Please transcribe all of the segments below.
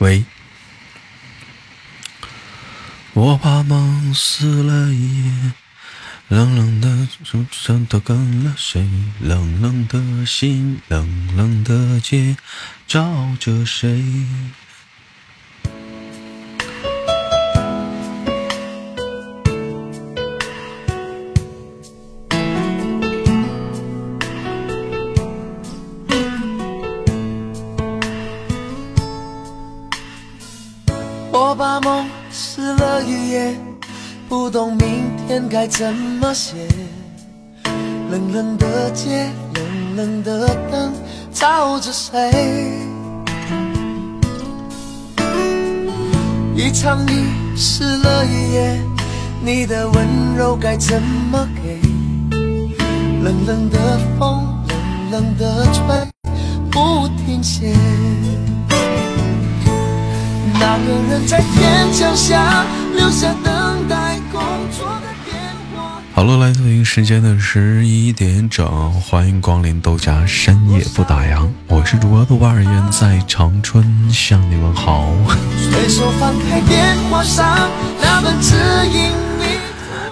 喂。我把梦撕了一夜，冷冷的手上都跟了谁？冷冷的心，冷冷的街，照着谁？怎么给？冷冷的风，冷冷的吹，不停歇。那个人在天桥下留下等待工作的电话。好了，来自北京时间的十一点整，欢迎光临豆家深夜不打烊，我是主播豆瓣儿，远在长春向你们好。随手翻开电话上那本指引你。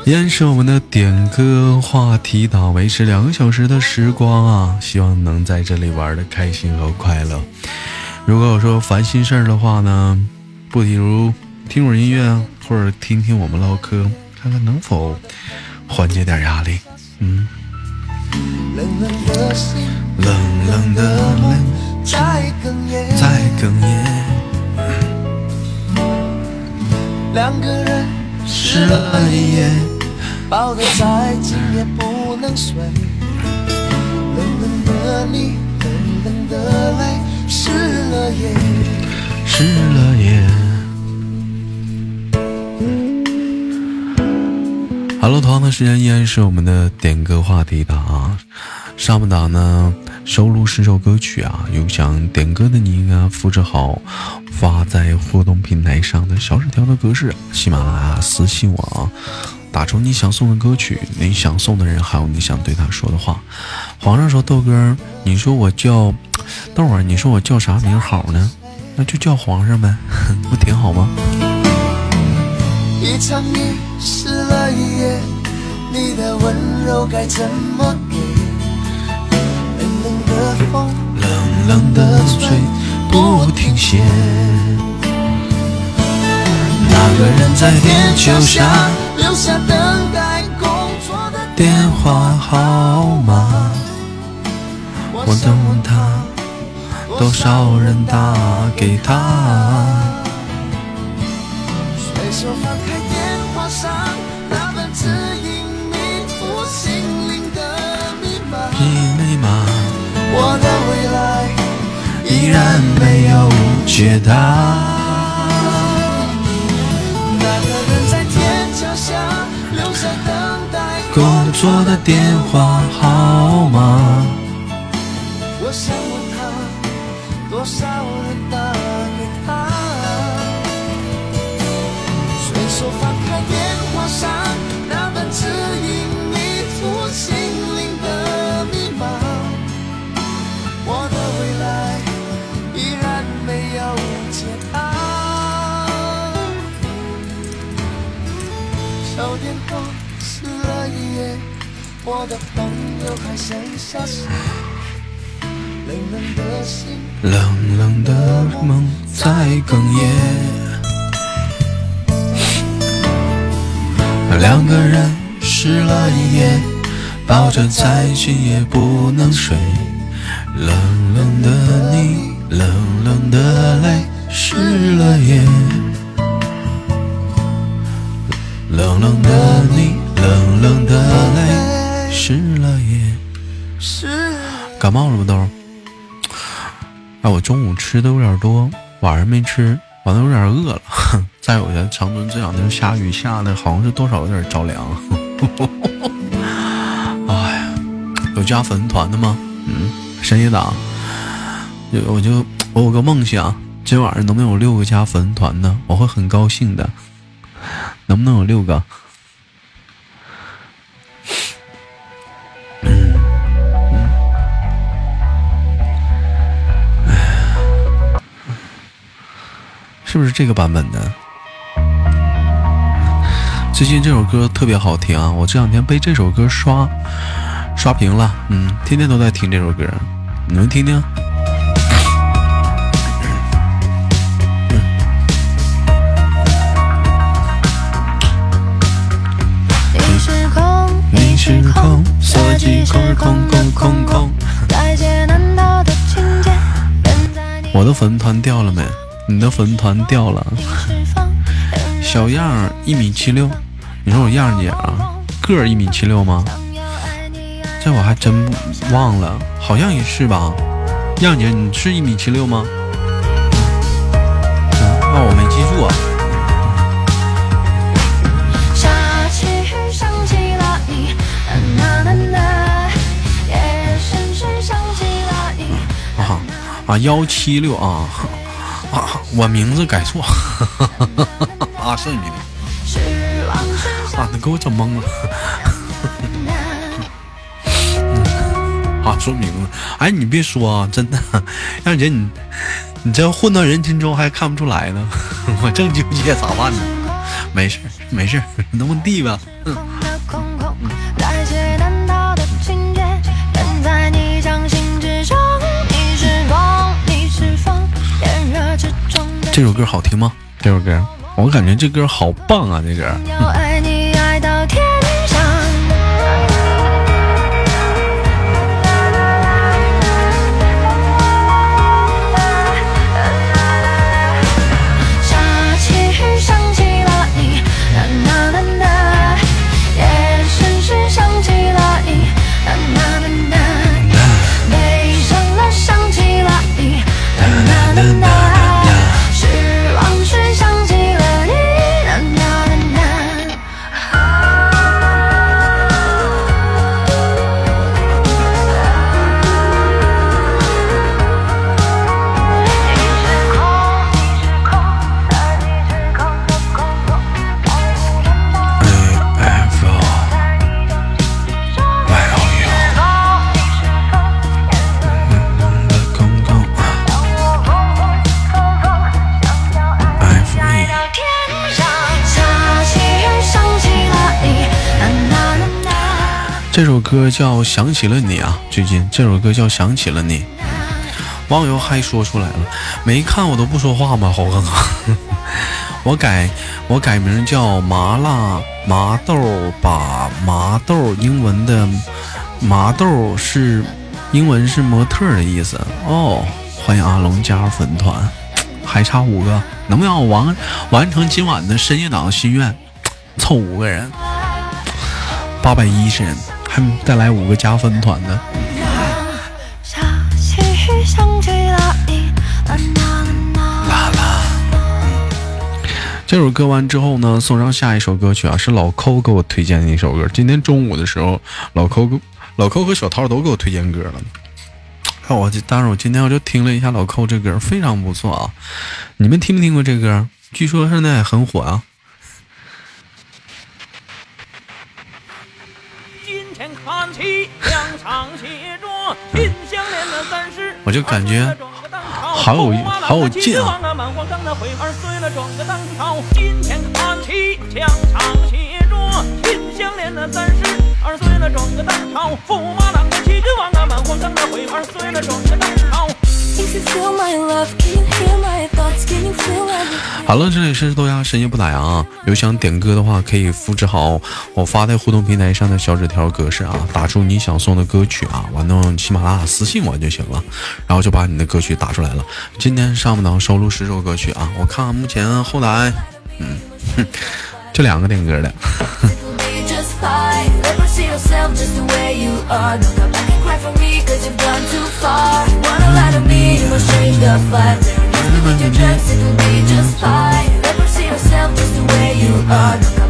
依然是我们的点歌话题党，维持两个小时的时光啊！希望能在这里玩的开心和快乐。如果我说烦心事儿的话呢，不如听会儿音乐啊，或者听听我们唠嗑，看看能否缓解点压力。嗯，冷冷的心，冷冷的泪在哽咽。在哽咽，两个人失了一夜，抱得再紧也不能睡。冷冷的你，冷冷的泪，湿了夜。湿了夜。Hello，同样的时间依然是我们的点歌话题的啊。上半档呢，收录十首歌曲啊，有想点歌的你应该复制好，发在互动平台上的小纸条的格式，喜马拉雅私信我啊，打出你想送的歌曲，你想送的人，还有你想对他说的话。皇上说豆哥，你说我叫豆儿，你说我叫啥名好呢？那就叫皇上呗，不挺好吗？一场雨湿了一夜，你的温柔该怎么给？冷冷的风，冷冷的吹不停歇。那个人在天桥下留下等待工作的电话号码，我想问他，多少人打给他？随手翻开电话上那本指引迷途心灵的密码，密密码我的未来依然没有解答。工作的电话号码，我想问他，多少人打给他？随手翻开电话上那本指引迷途心灵的密码，我的未来依然没有解答。小电话撕我的朋友还剩下谁？冷冷的心，冷冷的梦在哽咽。两个人湿了一夜，抱着再紧也不能睡。冷冷的你，冷冷的泪，湿了夜。冷冷的你，冷冷的泪，湿了夜。感冒了吗？豆？哎，我中午吃的有点多，晚上没吃，完了有点饿了。再有的长春这两天下雨下的，好像是多少有点着凉。哎呀，有加粉丝团的吗？嗯，深夜档，有我就我有个梦想，今晚上能不能有六个加粉丝团的？我会很高兴的。能不能有六个？是不是这个版本的？最近这首歌特别好听啊！我这两天被这首歌刷刷屏了，嗯，天天都在听这首歌，你们听听。你是空，你是空，空，空空空空。再见难道的情我的粉团掉了没？你的粉团掉了。小样儿一米七六，你说我样儿姐啊，个儿一米七六吗？这我还真忘了，好像也是吧。样姐，你是一米七六吗？嗯，那我没记住啊。啊啊幺七六啊啊！我名字改错 啊，是你名失望时想啊，你给我整懵了 啊！说名字，哎，你别说啊，真的，样儿姐你你这混到人群中还看不出来呢，我正纠结咋办呢？没事没事儿，能不能地吧？空这首歌好听吗？这首歌，我感觉这歌好棒啊！这歌，要 这首歌叫《想起了你》啊，最近这首歌叫《想起了你》，网友还说出来了，没看我都不说话吗？猴哥哥，我改我改名叫麻辣麻豆，把麻豆英文的麻豆是英文是模特的意思哦。欢迎阿龙加入粉团，还差五个，能不能完完成今晚的深夜党心愿？凑五个人，八百一十人，还带来五个加分团的。这首歌完之后呢，送上下一首歌曲啊，是老抠给我推荐的一首歌。今天中午的时候，老抠老抠和小涛都给我推荐歌了。看我这，当时我今天我就听了一下老抠这歌，非常不错啊。你们听没听过这歌？据说现在很火啊。我就感觉好有好有劲啊！If you feel my love, can hear my thoughts? Feel everything? 好了，这里是豆芽深夜不打烊啊。有想点歌的话，可以复制好我发在互动平台上的小纸条格式啊，打出你想送的歌曲啊，完了喜马拉雅私信我就行了，然后就把你的歌曲打出来了。今天上半档收录十首歌曲啊，我看看目前后台，嗯，哼 就两个点歌的。never shake the fire. Just believe your dreams, it'll be just fine Never see yourself just the way you are.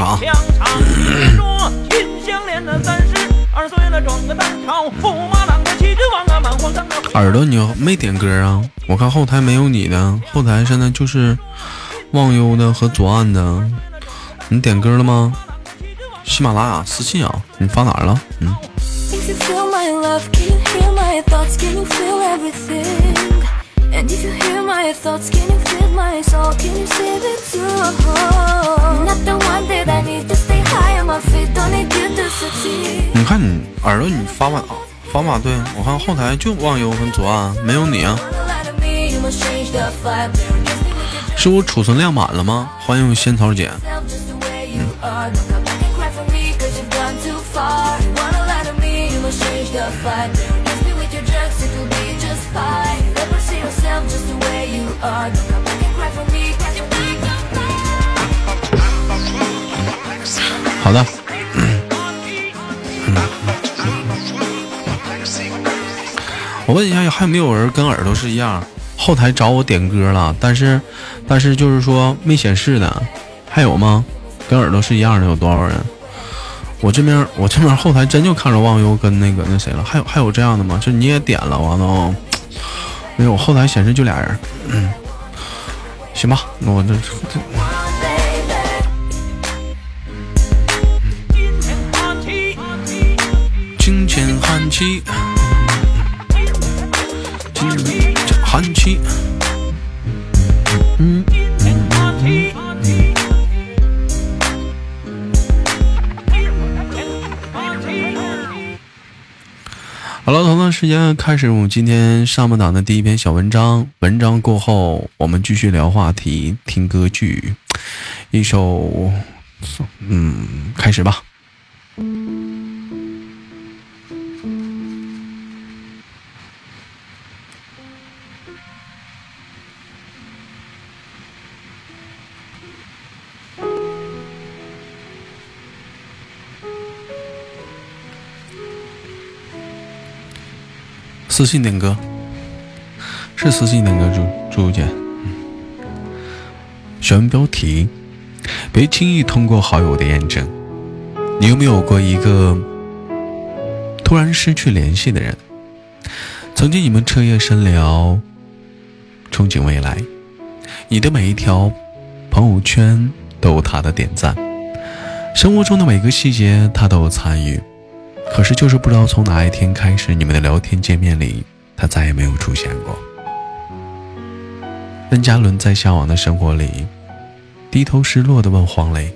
了，整个当朝驸马郎的齐君王啊，耳朵，你没点歌啊？我看后台没有你的，后台现在就是忘忧的和左岸的。你点歌了吗？喜马拉雅私信啊，你发哪儿了？嗯。And if you hear my thoughts, can you feel my soul? Can you see it too? Not the one that I need to stay high on my feet. Don't need you to succeed. 你看你耳朵，你发吧，发吧。对我看后台就忘忧和左岸，没有你啊。是我储存量满了吗？欢迎仙草姐。好的。我问一下，还有没有人跟耳朵是一样？后台找我点歌了，但是，但是就是说没显示的，还有吗？跟耳朵是一样的，有多少人？我这边，我这边后台真就看着忘忧跟那个那谁了，还有还有这样的吗？就你也点了，完了哦，没有，后台显示就俩人。嗯，行吧，那我这这寒气，金钱寒气。好了，同样时间开始我们今天上半档的第一篇小文章。文章过后，我们继续聊话题，听歌剧，一首，嗯，开始吧。私信点歌，是私信点歌，朱朱姐。选标题：别轻易通过好友的验证。你有没有过一个突然失去联系的人？曾经你们彻夜深聊，憧憬未来，你的每一条朋友圈都有他的点赞，生活中的每个细节他都有参与。可是就是不知道从哪一天开始，你们的聊天界面里，他再也没有出现过。任嘉伦在向往的生活里，低头失落地问黄磊：“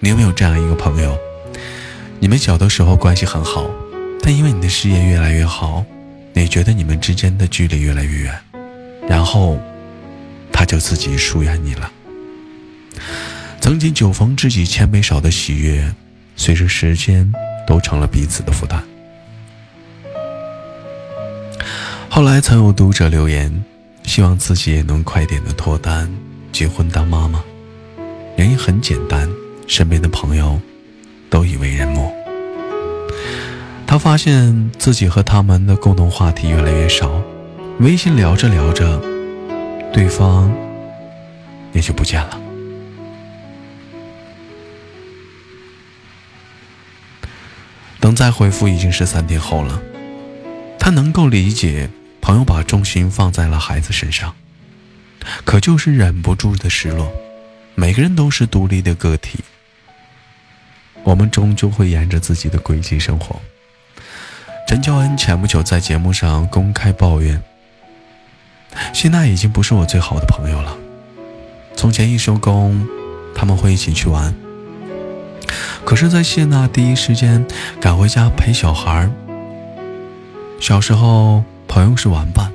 你有没有这样一个朋友？你们小的时候关系很好，但因为你的事业越来越好，你觉得你们之间的距离越来越远，然后他就自己疏远你了。曾经酒逢知己千杯少的喜悦，随着时间。”都成了彼此的负担。后来曾有读者留言，希望自己也能快点的脱单、结婚当妈妈。原因很简单，身边的朋友都已为人母。他发现自己和他们的共同话题越来越少，微信聊着聊着，对方也就不见了。等再回复已经是三天后了，他能够理解朋友把重心放在了孩子身上，可就是忍不住的失落。每个人都是独立的个体，我们终究会沿着自己的轨迹生活。陈乔恩前不久在节目上公开抱怨，谢娜已经不是我最好的朋友了。从前一收工，他们会一起去玩。可是，在谢娜第一时间赶回家陪小孩儿。小时候，朋友是玩伴；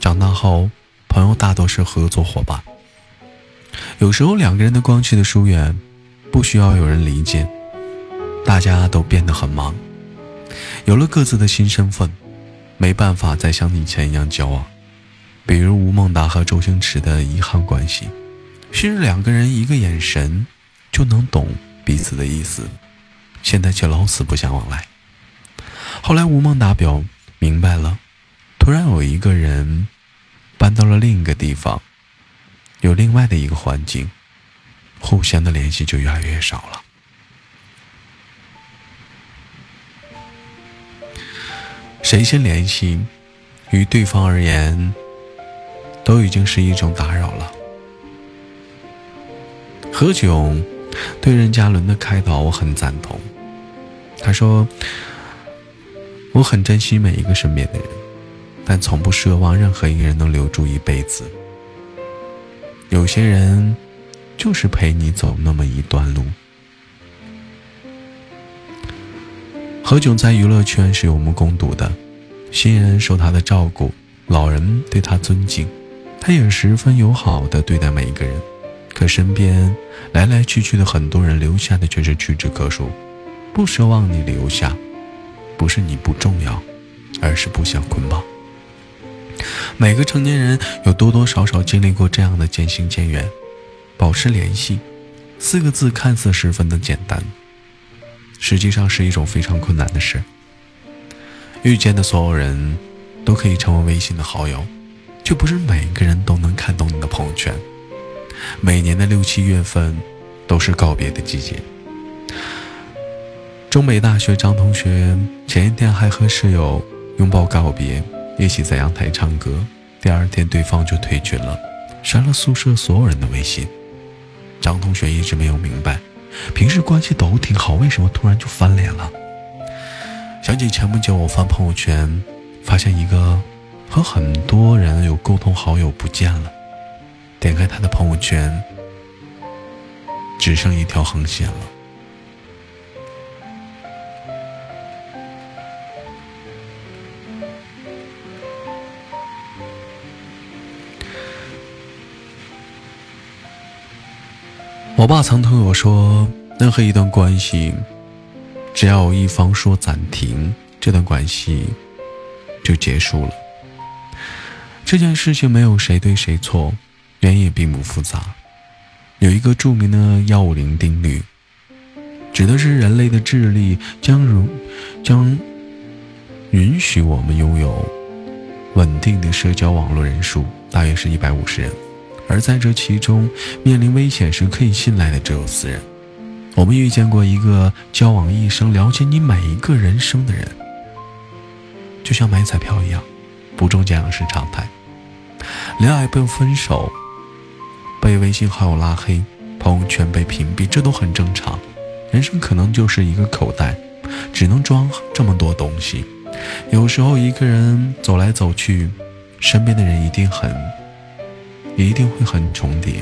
长大后，朋友大多是合作伙伴。有时候，两个人的关系的疏远，不需要有人理解，大家都变得很忙，有了各自的新身份，没办法再像以前一样交往。比如吴孟达和周星驰的遗憾关系，是两个人一个眼神就能懂。彼此的意思，现在却老死不相往来。后来吴孟达表明白了，突然有一个人搬到了另一个地方，有另外的一个环境，互相的联系就越来越少了。谁先联系，于对方而言，都已经是一种打扰了。何炅对任嘉伦的开导我很赞同，他说：“我很珍惜每一个身边的人，但从不奢望任何一个人能留住一辈子。有些人就是陪你走那么一段路。”何炅在娱乐圈是有目共睹的，新人受他的照顾，老人对他尊敬，他也十分友好的对待每一个人。可身边来来去去的很多人，留下的却是屈指可数。不奢望你留下，不是你不重要，而是不想捆绑。每个成年人有多多少少经历过这样的渐行渐远，保持联系，四个字看似十分的简单，实际上是一种非常困难的事。遇见的所有人都可以成为微信的好友，却不是每个人都能看懂你的朋友圈。每年的六七月份，都是告别的季节。中北大学张同学前一天还和室友拥抱告别，一起在阳台唱歌。第二天对方就退群了，删了宿舍所有人的微信。张同学一直没有明白，平时关系都挺好，为什么突然就翻脸了？想起前不久我翻朋友圈，发现一个和很多人有共同好友不见了。点开他的朋友圈，只剩一条横线了。我爸曾对我说：“任何一段关系，只要有一方说暂停，这段关系就结束了。这件事情没有谁对谁错。”原因也并不复杂，有一个著名的幺五零定律，指的是人类的智力将容将允许我们拥有稳定的社交网络人数，大约是一百五十人，而在这其中，面临危险时可以信赖的只有四人。我们遇见过一个交往一生、了解你每一个人生的人，就像买彩票一样，不中奖是常态。恋爱被分手。被微信好友拉黑，朋友圈被屏蔽，这都很正常。人生可能就是一个口袋，只能装这么多东西。有时候一个人走来走去，身边的人一定很，一定会很重叠。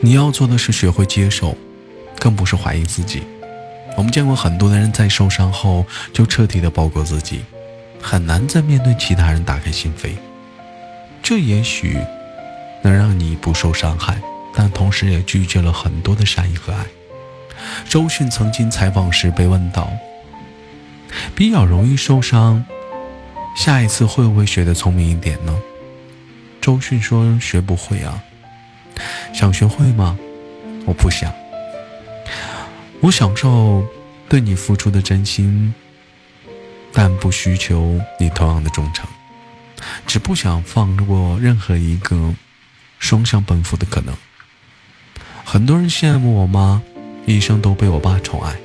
你要做的是学会接受，更不是怀疑自己。我们见过很多的人在受伤后就彻底的包裹自己，很难再面对其他人打开心扉。这也许。能让你不受伤害，但同时也拒绝了很多的善意和爱。周迅曾经采访时被问到：“比较容易受伤，下一次会不会学得聪明一点呢？”周迅说：“学不会啊。”想学会吗？我不想。我享受对你付出的真心，但不需求你同样的忠诚，只不想放过任何一个。双向奔赴的可能。很多人羡慕我妈，一生都被我爸宠爱，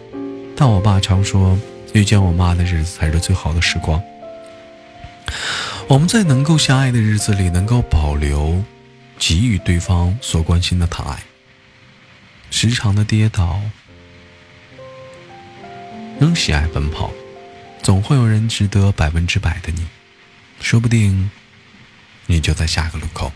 但我爸常说，遇见我妈的日子才是最好的时光。我们在能够相爱的日子里，能够保留，给予对方所关心的疼爱。时常的跌倒，仍喜爱奔跑，总会有人值得百分之百的你，说不定，你就在下个路口。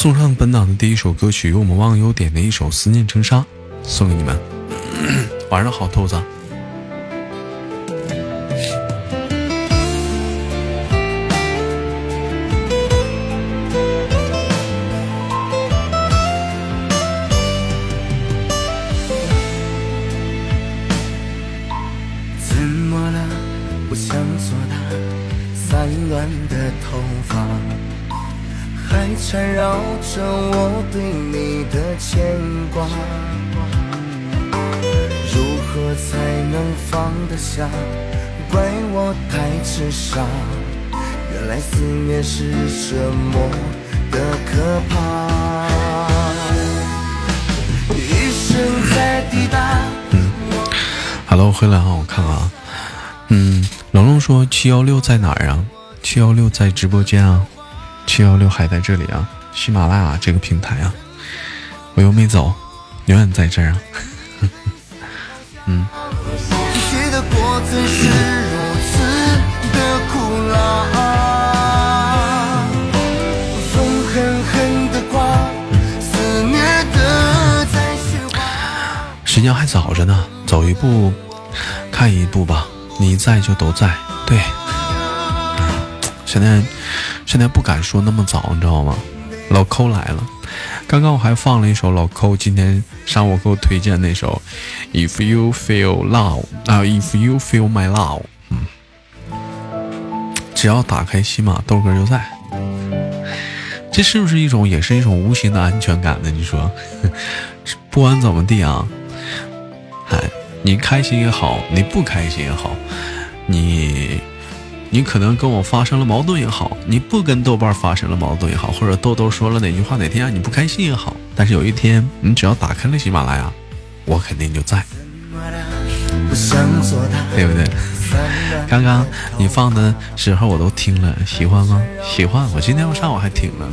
送上本档的第一首歌曲，由我们忘忧点的一首《思念成沙》，送给你们。晚上好，兔子。幺六在哪儿啊？七幺六在直播间啊，七幺六还在这里啊，喜马拉雅这个平台啊，我又没走，永远在这儿啊。写的过怎是如此的苦辣？风狠狠的刮，肆虐的在雪花。时间还早着呢，走一步看一步吧。你在就都在，对。现在现在不敢说那么早，你知道吗？老抠来了，刚刚我还放了一首老抠今天上午给我推荐那首《If You Feel Love》啊，《If You Feel My Love》。嗯，只要打开喜马，豆哥就在。这是不是一种，也是一种无形的安全感呢？你说，不管怎么地啊，哎，你开心也好，你不开心也好，你你可能跟我发生了矛盾也好，你不跟豆瓣发生了矛盾也好，或者豆豆说了哪句话哪天让你不开心也好，但是有一天你只要打开了喜马拉雅，我肯定就在，对不对？刚刚你放的时候我都听了，喜欢吗？喜欢。我今天我上午还听了。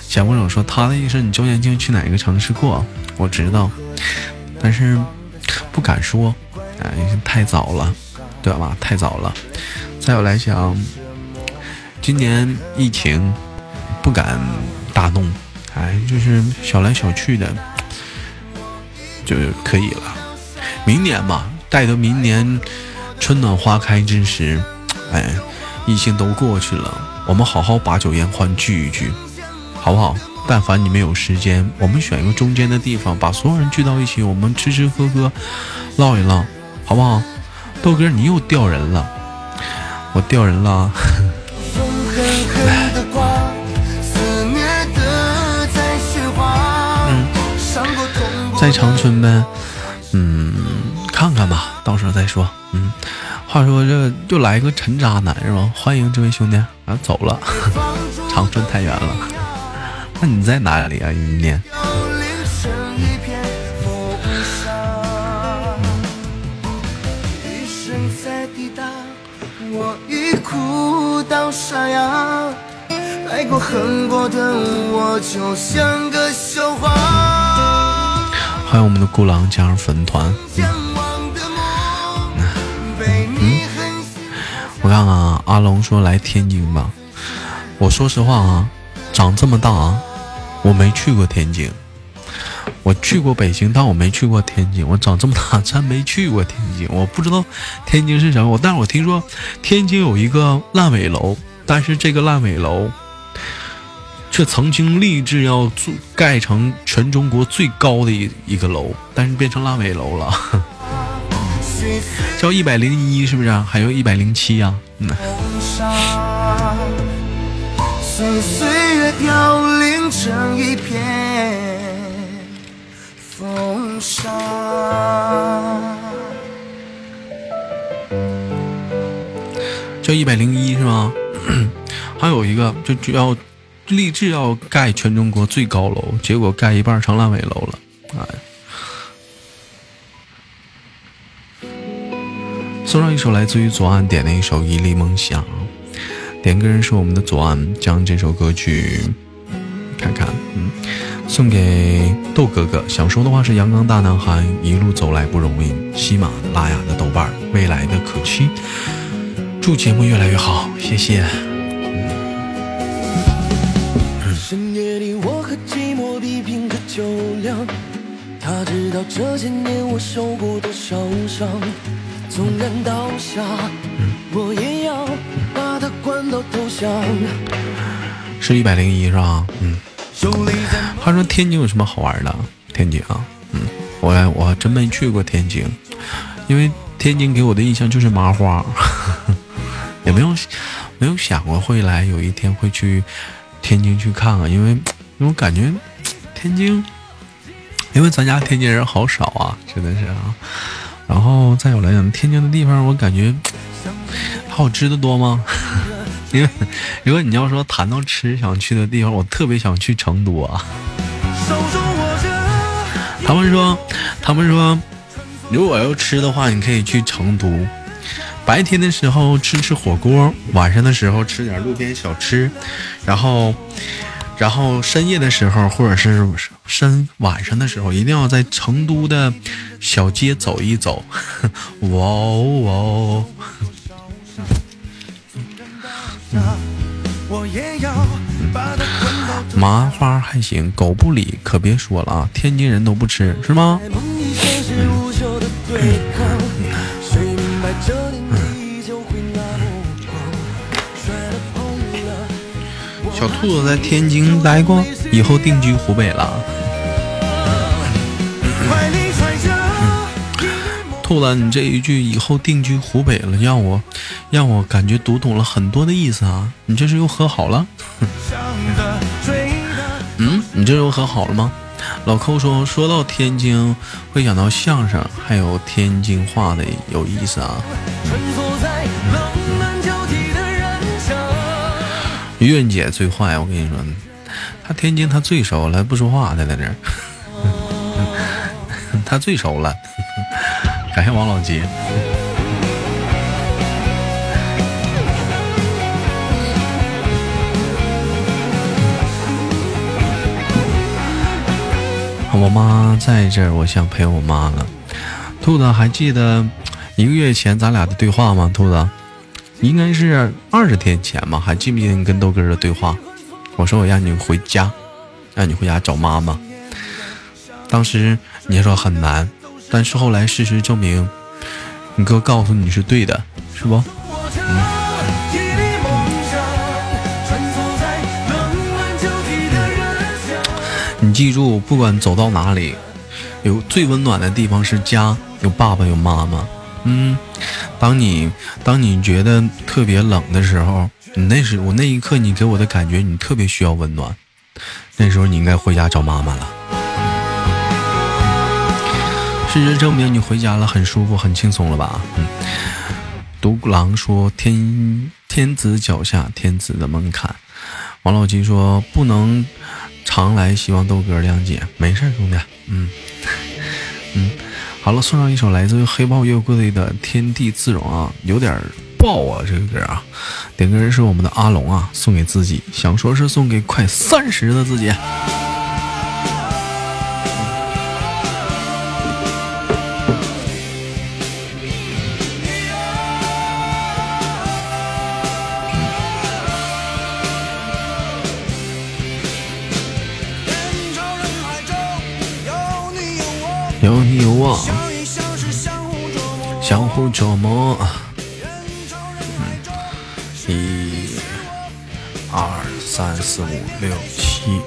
小郭总说他的意思，你周年庆去哪个城市过？我知道，但是不敢说，哎，太早了，对吧？太早了。再有来讲，今年疫情不敢大动，哎，就是小来小去的就可以了。明年吧，待到明年春暖花开之时，哎，疫情都过去了，我们好好把酒言欢，聚一聚，好不好？但凡你们有时间，我们选一个中间的地方，把所有人聚到一起，我们吃吃喝喝，唠一唠，好不好？豆哥，你又掉人了，我掉人了。在长春呗，嗯，看看吧，到时候再说。嗯，话说这又来个陈渣男是吧？欢迎这位兄弟啊，走了，长春太远了。那你在哪里啊？明年？哭到沙哑。爱过恨过的我，就像个笑话。欢迎我们的孤狼加入粉团。向往的梦，被你狠心我看看啊，阿龙说来天津吧。我说实话啊，长这么大啊，我没去过天津。我去过北京，但我没去过天津。我长这么大真没去过天津，我不知道天津是什么。但是我听说天津有一个烂尾楼，但是这个烂尾楼却曾经立志要做盖成全中国最高的一一个楼，但是变成烂尾楼了，叫一百零一是不是？还有一百零七呀？嗯。岁月凋零成一片风沙。叫一百零一是吗？还有一个就就要立志要盖全中国最高楼，结果盖一半成烂尾楼了。哎，送上一首来自于左岸点的一首《一粒梦想》，点歌人是我们的左岸，将这首歌曲看看，嗯，送给豆哥哥。想说的话是：阳刚大男孩一路走来不容易，喜马拉雅的豆瓣儿未来的可期。祝节目越来越好，谢谢。深夜里，我和寂寞比拼着酒量。他知道这些年我受过多少伤，纵然倒下，我也要把他灌到。是一百零一是吧？嗯。手里在话说天津有什么好玩的？天津啊，嗯，我我真没去过天津，因为天津给我的印象就是麻花，也没有没有想过会来有一天会去天津去看看，因为因为我感觉天津，因为咱家天津人好少啊，真的是啊。然后再有来讲，天津的地方我感觉好吃的多吗？因为如果你要说谈到吃想去的地方，我特别想去成都啊。他们说，他们说，如果要吃的话，你可以去成都。白天的时候吃吃火锅，晚上的时候吃点路边小吃，然后，然后深夜的时候或者是深晚上的时候，一定要在成都的小街走一走。哇 哦哇哦！麻花还行，狗不理可别说了啊！天津人都不吃是吗？小兔子在天津待过，以后定居湖北了。兔子，你这一句“以后定居湖北了”，让我让我感觉读懂了很多的意思啊！你这是又和好了？嗯，你这又和好了吗？老寇说，说到天津会想到相声，还有天津话的有意思啊。苑姐最坏，我跟你说，她天津她最熟了，不说话，她在这儿，她最熟了。感谢王老吉。我妈在这儿，我想陪我妈了。兔子还记得一个月前咱俩的对话吗？兔子，应该是二十天前吧？还记不记得你跟豆哥的对话？我说我让你回家，让你回家找妈妈。当时你说很难。但是后来事实证明，你哥告诉你是对的，是不？你记住，不管走到哪里，有最温暖的地方是家，有爸爸，有妈妈。嗯，当你当你觉得特别冷的时候，你那时我那一刻，你给我的感觉，你特别需要温暖。那时候你应该回家找妈妈了。事实证明，你回家了，很舒服，很轻松了吧？嗯。独狼说：“天天子脚下，天子的门槛。”王老吉说：“不能常来，希望豆哥谅解。”没事，兄弟。嗯 嗯，好了，送上一首来自于黑豹乐队的《天地自容》啊，有点爆啊，这个歌啊。点歌人是我们的阿龙啊，送给自己，想说是送给快三十的自己。相互琢磨。一、二、三、四、五、六、七、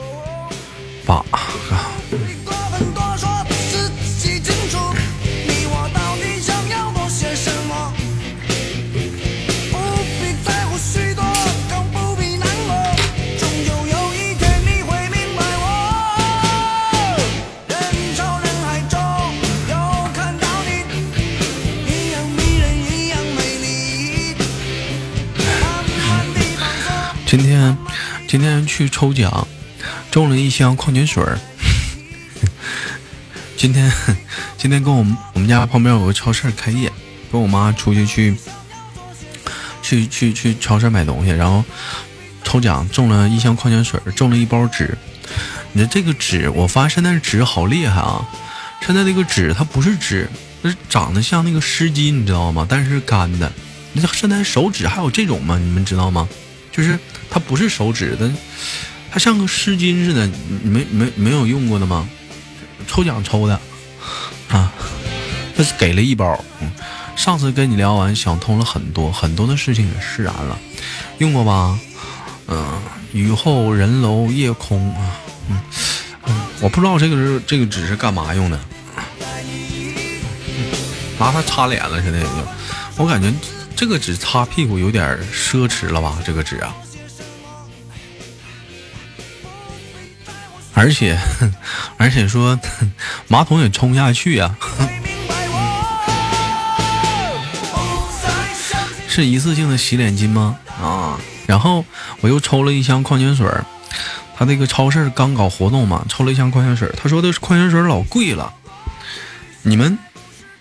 去抽奖，中了一箱矿泉水儿。今天，今天跟我们我们家旁边有个超市开业，跟我妈出去去，去去去超市买东西，然后抽奖中了一箱矿泉水，中了一包纸。你说这个纸，我发现现在纸好厉害啊！现在那个纸它不是纸，它是长得像那个湿巾，你知道吗？但是干的。那现在手纸还有这种吗？你们知道吗？就是。它不是手指的，它像个湿巾似的，没没没有用过的吗？抽奖抽的啊，这是给了一包。嗯，上次跟你聊完，想通了很多很多的事情也释然了。用过吧？嗯，雨后人楼夜空啊，嗯嗯，我不知道这个是这个纸是干嘛用的，拿它擦脸了似的，我感觉这个纸擦屁股有点奢侈了吧？这个纸啊。而且 而且说马桶也冲不下去啊，是一次性的洗脸巾吗？啊，然后我又抽了一箱矿泉水儿，他那个超市刚搞活动嘛，抽了一箱矿泉水儿，他说的矿泉水儿老贵了，你们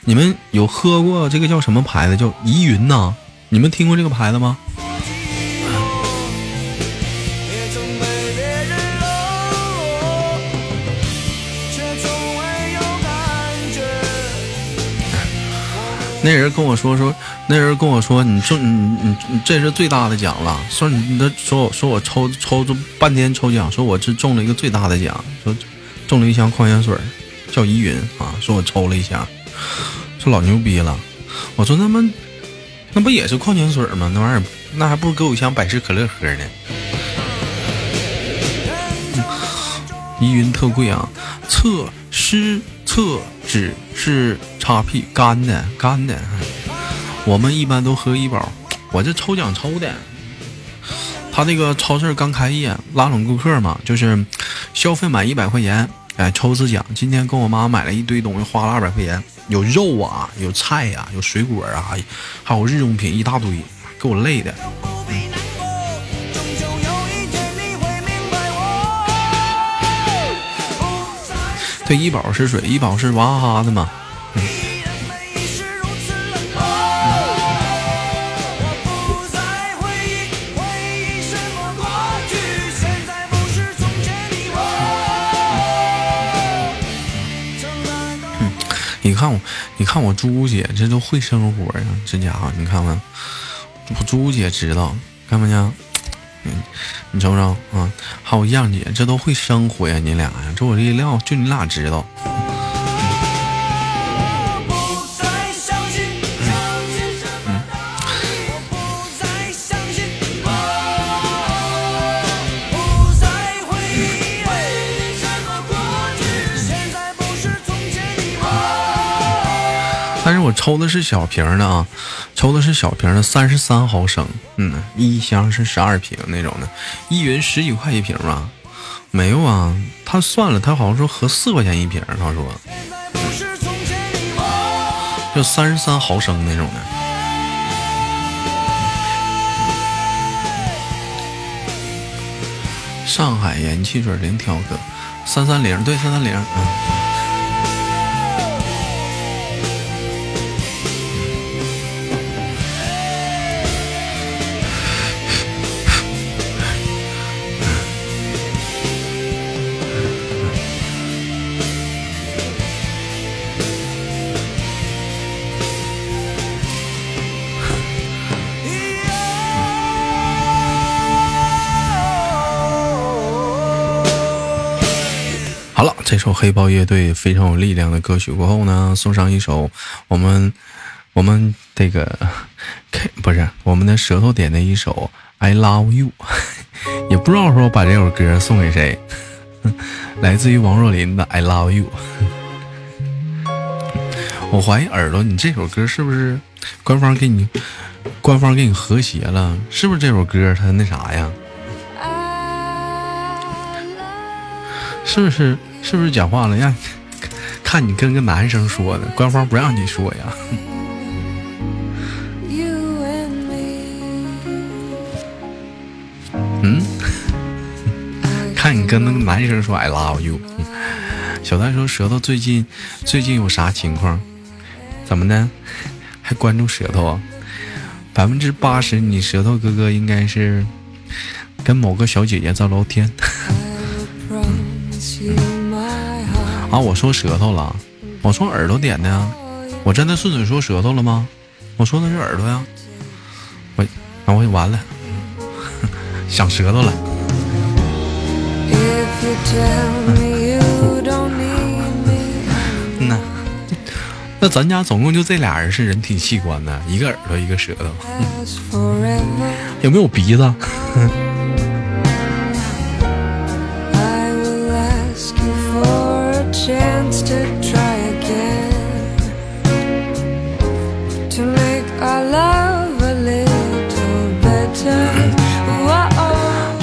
你们有喝过这个叫什么牌子？叫怡云呐？你们听过这个牌子吗？那人跟我说说，那人跟我说，你中你你你这是最大的奖了。说你你说我说我抽抽中半天抽奖，说我这中了一个最大的奖，说中了一箱矿泉水，叫依云啊。说我抽了一箱，说老牛逼了。我说那么那不也是矿泉水吗？那玩意儿那还不如给我一箱百事可乐喝呢。依云特贵啊，测湿厕纸是擦屁干的干的，我们一般都喝一包，我这抽奖抽的。他那个超市刚开业，拉拢顾客嘛，就是消费满一百块钱，哎，抽次奖。今天跟我妈买了一堆东西，花了二百块钱，有肉啊，有菜呀、有水果啊，还有日用品一大堆，给我累的。再这医保是水，医保是娃哈哈的嘛。依然没是如此冷漠。我不再回忆，回忆什么过去，现在不是从前的我。曾来到你看我，你看我朱姐这都会生活呀，这家伙，你看看，我朱姐知道，看没见？你瞅瞅啊，还有样姐，这都会生活呀，你俩呀，这我这一撂，就你俩知道。我。抽的是小瓶的啊，抽的是小瓶的，三十三毫升，嗯，一箱是十二瓶那种的，依云十几块一瓶吧？没有啊，他算了，他好像说合四块钱一瓶，他说。就三十三毫升那种的。上海盐汽水零挑哥，三三零对三三零，嗯。这首黑豹乐队非常有力量的歌曲过后呢，送上一首我们我们这个 K 不是我们的舌头点的一首 I Love You，也不知道说把这首歌送给谁，来自于王若琳的 I Love You。我怀疑耳朵，你这首歌是不是官方给你官方给你和谐了？是不是这首歌它那啥呀？是不是是不是讲话了？让看你跟个男生说的，官方不让你说呀。嗯，看你跟那个男生说 I love you。小戴说舌头最近最近有啥情况？怎么的？还关注舌头啊？百分之八十你舌头哥哥应该是跟某个小姐姐在聊天啊！我说舌头了，我说耳朵点的呀。我真的顺嘴说舌头了吗？我说的是耳朵呀。我，那我完了，想舌头了。If you tell me you 那咱家总共就这俩人是人体器官呢，一个耳朵，一个舌头. 有没有鼻子？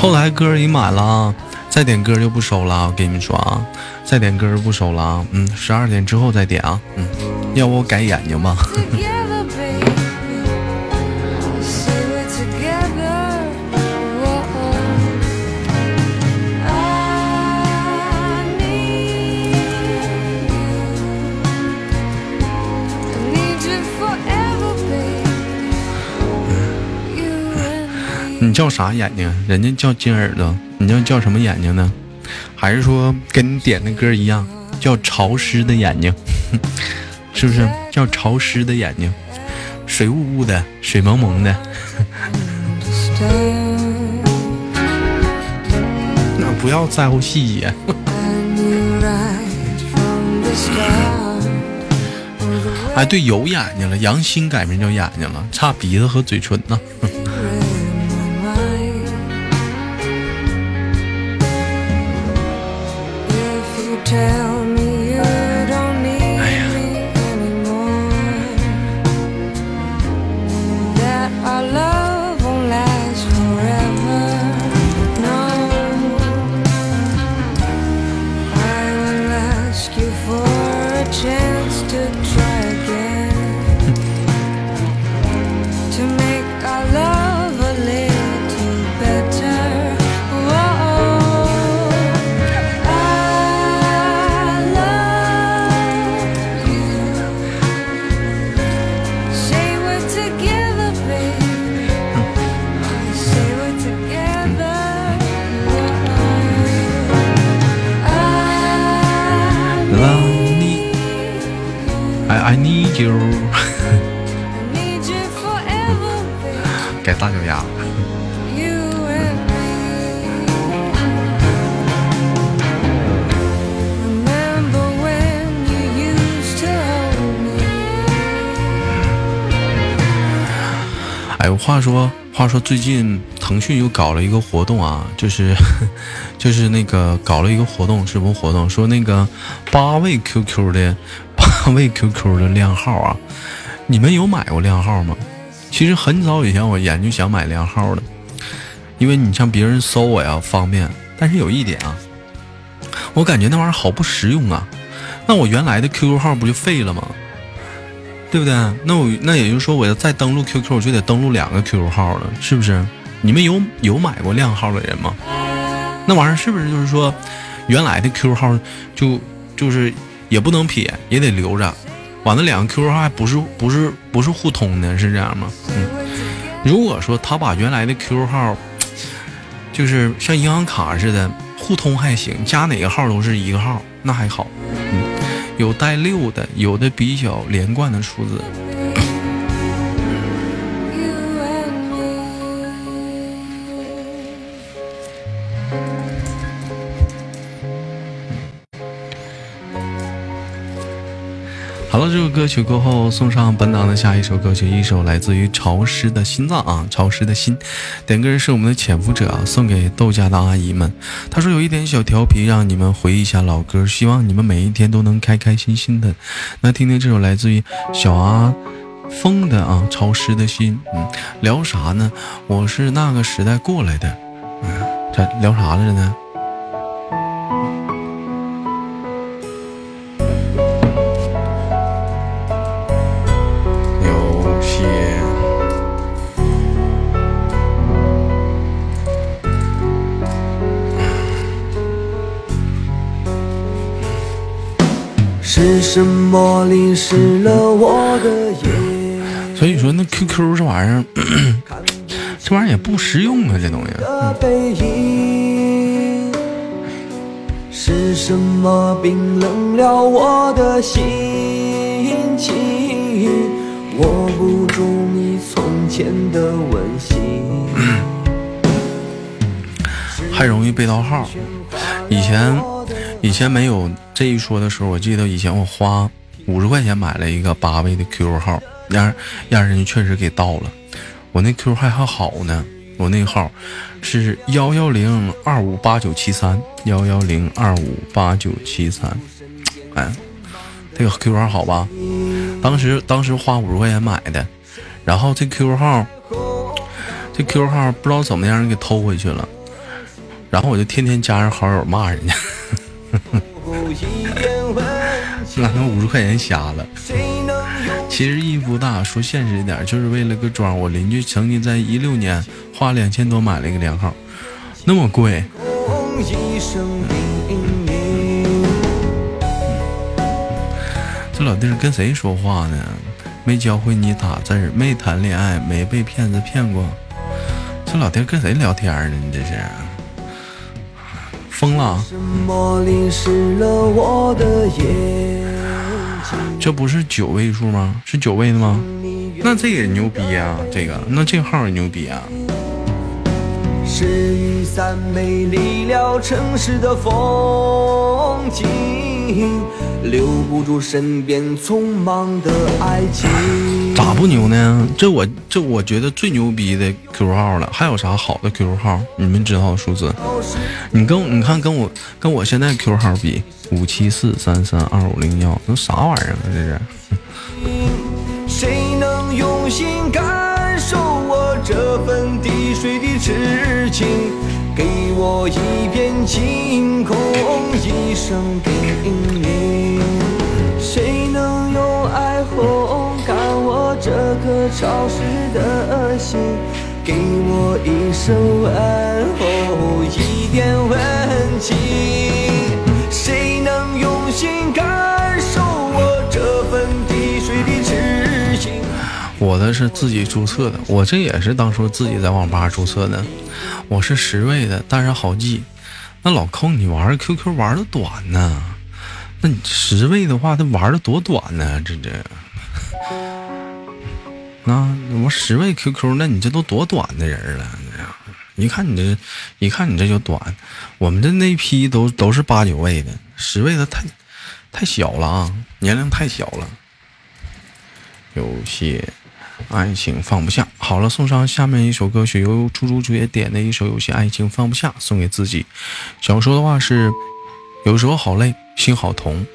后台歌已满了，再点歌就不收了！我跟你们说啊，再点歌就不收了啊！嗯，十二点之后再点啊！嗯，要不我改眼睛吧？你叫啥眼睛？人家叫金耳朵，你叫叫什么眼睛呢？还是说跟你点的歌一样，叫潮湿的眼睛？是不是叫潮湿的眼睛？水雾雾的，水蒙蒙的。那不要在乎细节。哎，对，有眼睛了，杨欣改名叫眼睛了，差鼻子和嘴唇呢。最近腾讯又搞了一个活动啊，就是 就是那个搞了一个活动，什么活动？说那个八位 QQ 的八位 QQ 的靓号啊，你们有买过靓号吗？其实很早以前我研究想买靓号的，因为你像别人搜我呀方便，但是有一点啊，我感觉那玩意儿好不实用啊。那我原来的 QQ 号不就废了吗？对不对？那我那也就是说，我要再登录 QQ，我就得登录两个 QQ 号了，是不是？你们有有买过靓号的人吗？那玩意儿是不是就是说，原来的 QQ 号就就是也不能撇，也得留着，完了两个 QQ 号还不是不是不是互通的，是这样吗？嗯。如果说他把原来的 QQ 号，就是像银行卡似的互通还行，加哪个号都是一个号，那还好。有带六的，有的比较连贯的数字。好了，这首歌曲过后，送上本档的下一首歌曲，一首来自于潮湿的心脏啊，潮湿的心。点歌人是我们的潜伏者啊，送给豆家的阿姨们。他说有一点小调皮，让你们回忆一下老歌，希望你们每一天都能开开心心的。那听听这首来自于小阿峰的啊，潮湿的心。嗯，聊啥呢？我是那个时代过来的。嗯，这聊啥来着呢？是什么淋湿了我的眼？所以说那 QQ 这玩意儿，这玩意儿也不实用啊，这东西。是什么冰冷了我的心情？握不住你从前的温馨。还容易被盗号。以前以前没有这一说的时候，我记得以前我花五十块钱买了一个八位的 QQ 号，让让人家确实给盗了。我那 QQ 还还好呢，我那号是幺幺零二五八九七三幺幺零二五八九七三，哎，这个 QQ 号好吧？当时当时花五十块钱买的，然后这 QQ 号这 QQ 号不知道怎么样给偷回去了。然后我就天天加上好友骂人家，拿 那五十块钱瞎了。其实意义不大，说现实一点，就是为了个妆。我邻居曾经在一六年花两千多买了一个连号，那么贵。这老弟儿跟谁说话呢？没教会你打字儿，没谈恋爱，没被骗子骗过。这老弟儿跟谁聊天呢？你这是疯了？这不是九位数吗？是九位的吗？那这也牛逼啊！这个，那这号也牛逼啊！是雨伞美丽了城市的风景，留不住身边匆忙的爱情。咋不牛呢？这我这我觉得最牛逼的 QQ 号了。还有啥好的 QQ 号？你们知道数字？你跟你看跟我跟我现在 QQ 号比，五七四三三二五零幺，那啥玩意儿啊？这是。谁能用心感受我这份滴水的痴情？给我一片晴空，一生叮咛。谁能用爱烘这颗潮湿的心？给我一声问候，一点温情。谁能用心感受我这份滴水的痴情？我的是自己注册的，我这也是当初自己在网吧注册的。我是十位的，但是好记。那老寇，你玩 QQ 玩的短呢？那你十位的话，他玩的多短呢？这这。那我十位 QQ，那你这都多短的人了？一看你这，一看你这就短。我们的那批都都是八九位的，十位的太太小了啊，年龄太小了。有些爱情放不下。好了，送上下面一首歌曲，由猪猪姐点的一首《有些爱情放不下》，送给自己。想说的话是：有时候好累，心好痛。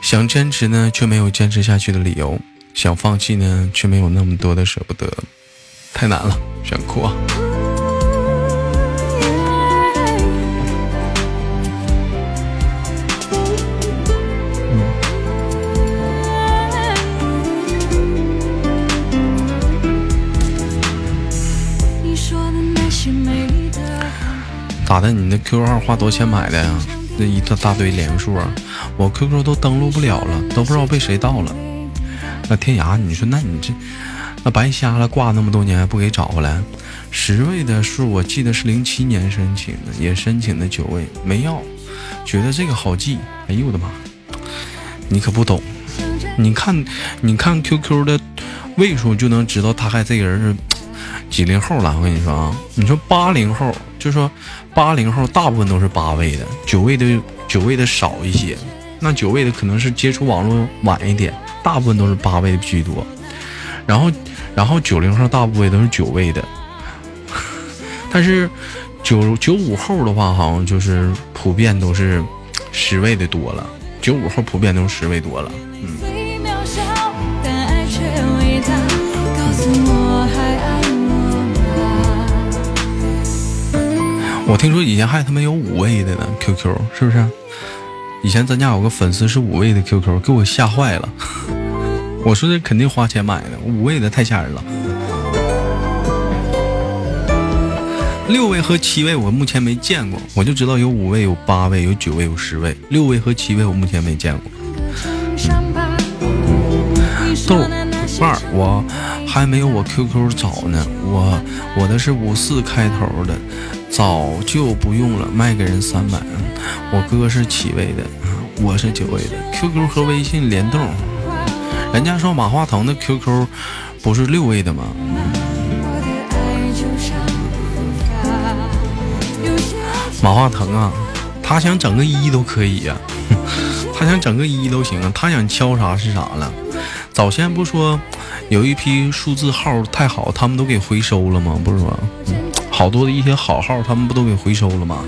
想坚持呢，却没有坚持下去的理由；想放弃呢，却没有那么多的舍不得。太难了，想哭啊！你说的那些美丽的咋的？你那 QQ 号花多少钱买的呀？那一大大堆连数啊！我 QQ 都登录不了了，都不知道被谁盗了。天涯，你说那你这那白瞎了，挂那么多年还不给找回来？十位的数我记得是零七年申请的，也申请的九位没要，觉得这个好记。哎呦我的妈！你可不懂，你看你看 QQ 的位数就能知道他还这个人是几零后了。我跟你说啊，你说八零后，就说八零后大部分都是八位的，九位的九位的少一些。那九位的可能是接触网络晚一点，大部分都是八位居多。然后，然后九零后大部分都是九位的，但是九九五后的话，好像就是普遍都是十位的多了。九五后普遍都是十位多了。嗯，我还爱我吗？我听说以前还他妈有五位的呢，QQ 是不是？以前咱家有个粉丝是五位的 QQ，给我吓坏了。我说这肯定花钱买的，五位的太吓人了。六位和七位我目前没见过，我就知道有五位、有八位、有九位、有十位。六位和七位我目前没见过。豆瓣儿我还没有我 QQ 早呢，我我的是五四开头的，早就不用了，卖给人三百。我哥是七位的，我是九位的。QQ 和微信联动，人家说马化腾的 QQ 不是六位的吗？马化腾啊，他想整个一都可以呀、他想整个一都行，他想敲啥是啥了。早先不说有一批数字号太好，他们都给回收了吗？不是吗、嗯好多的一些好号，他们不都给回收了吗？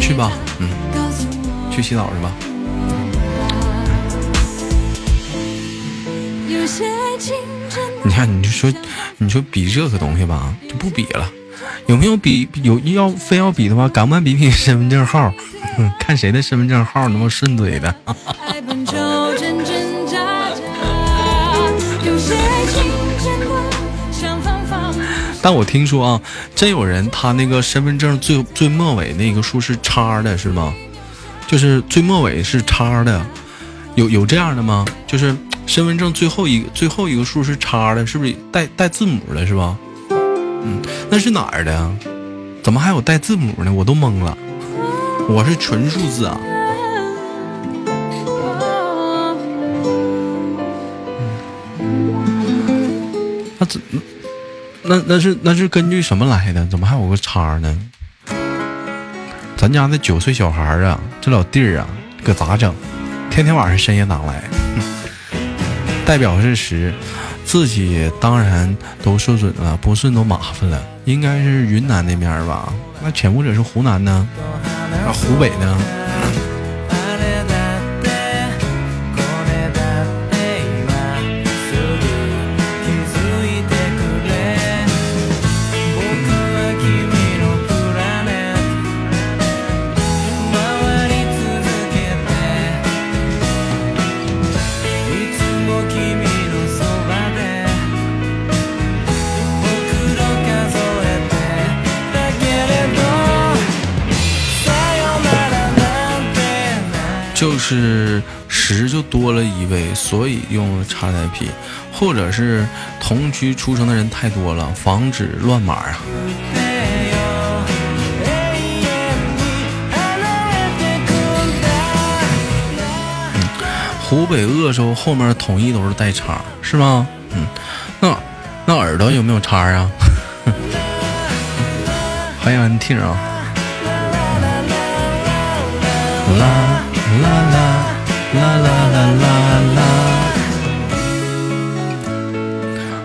去吧，嗯，去洗澡去吧。你看，你就说，你说比这个东西吧，就不比了。有没有比有要非要比的话，敢不敢比比身份证号？看谁的身份证号能够顺嘴的。但我听说啊，真有人他那个身份证最最末尾那个数是叉的，是吗？就是最末尾是叉的，有有这样的吗？就是身份证最后一个最后一个数是叉的，是不是带带字母的，是吧？那是哪儿的？怎么还有带字母呢？我都懵了。我是纯数字啊。那怎那那是那是根据什么来的？怎么还有个叉呢？咱家那九岁小孩儿啊，这老弟儿啊，可咋整？天天晚上深夜党来，代表是十，自己当然都说准了，不顺都麻烦了。应该是云南那边吧？那潜伏者是湖南呢？啊，湖北呢？十就多了一位，所以用了叉代替，或者是同区出生的人太多了，防止乱码啊。湖北鄂州后面统一都是带叉，是吗？嗯，那那耳朵有没有叉啊？欢迎安听啊！啦啦啦啦啦啦啦啦！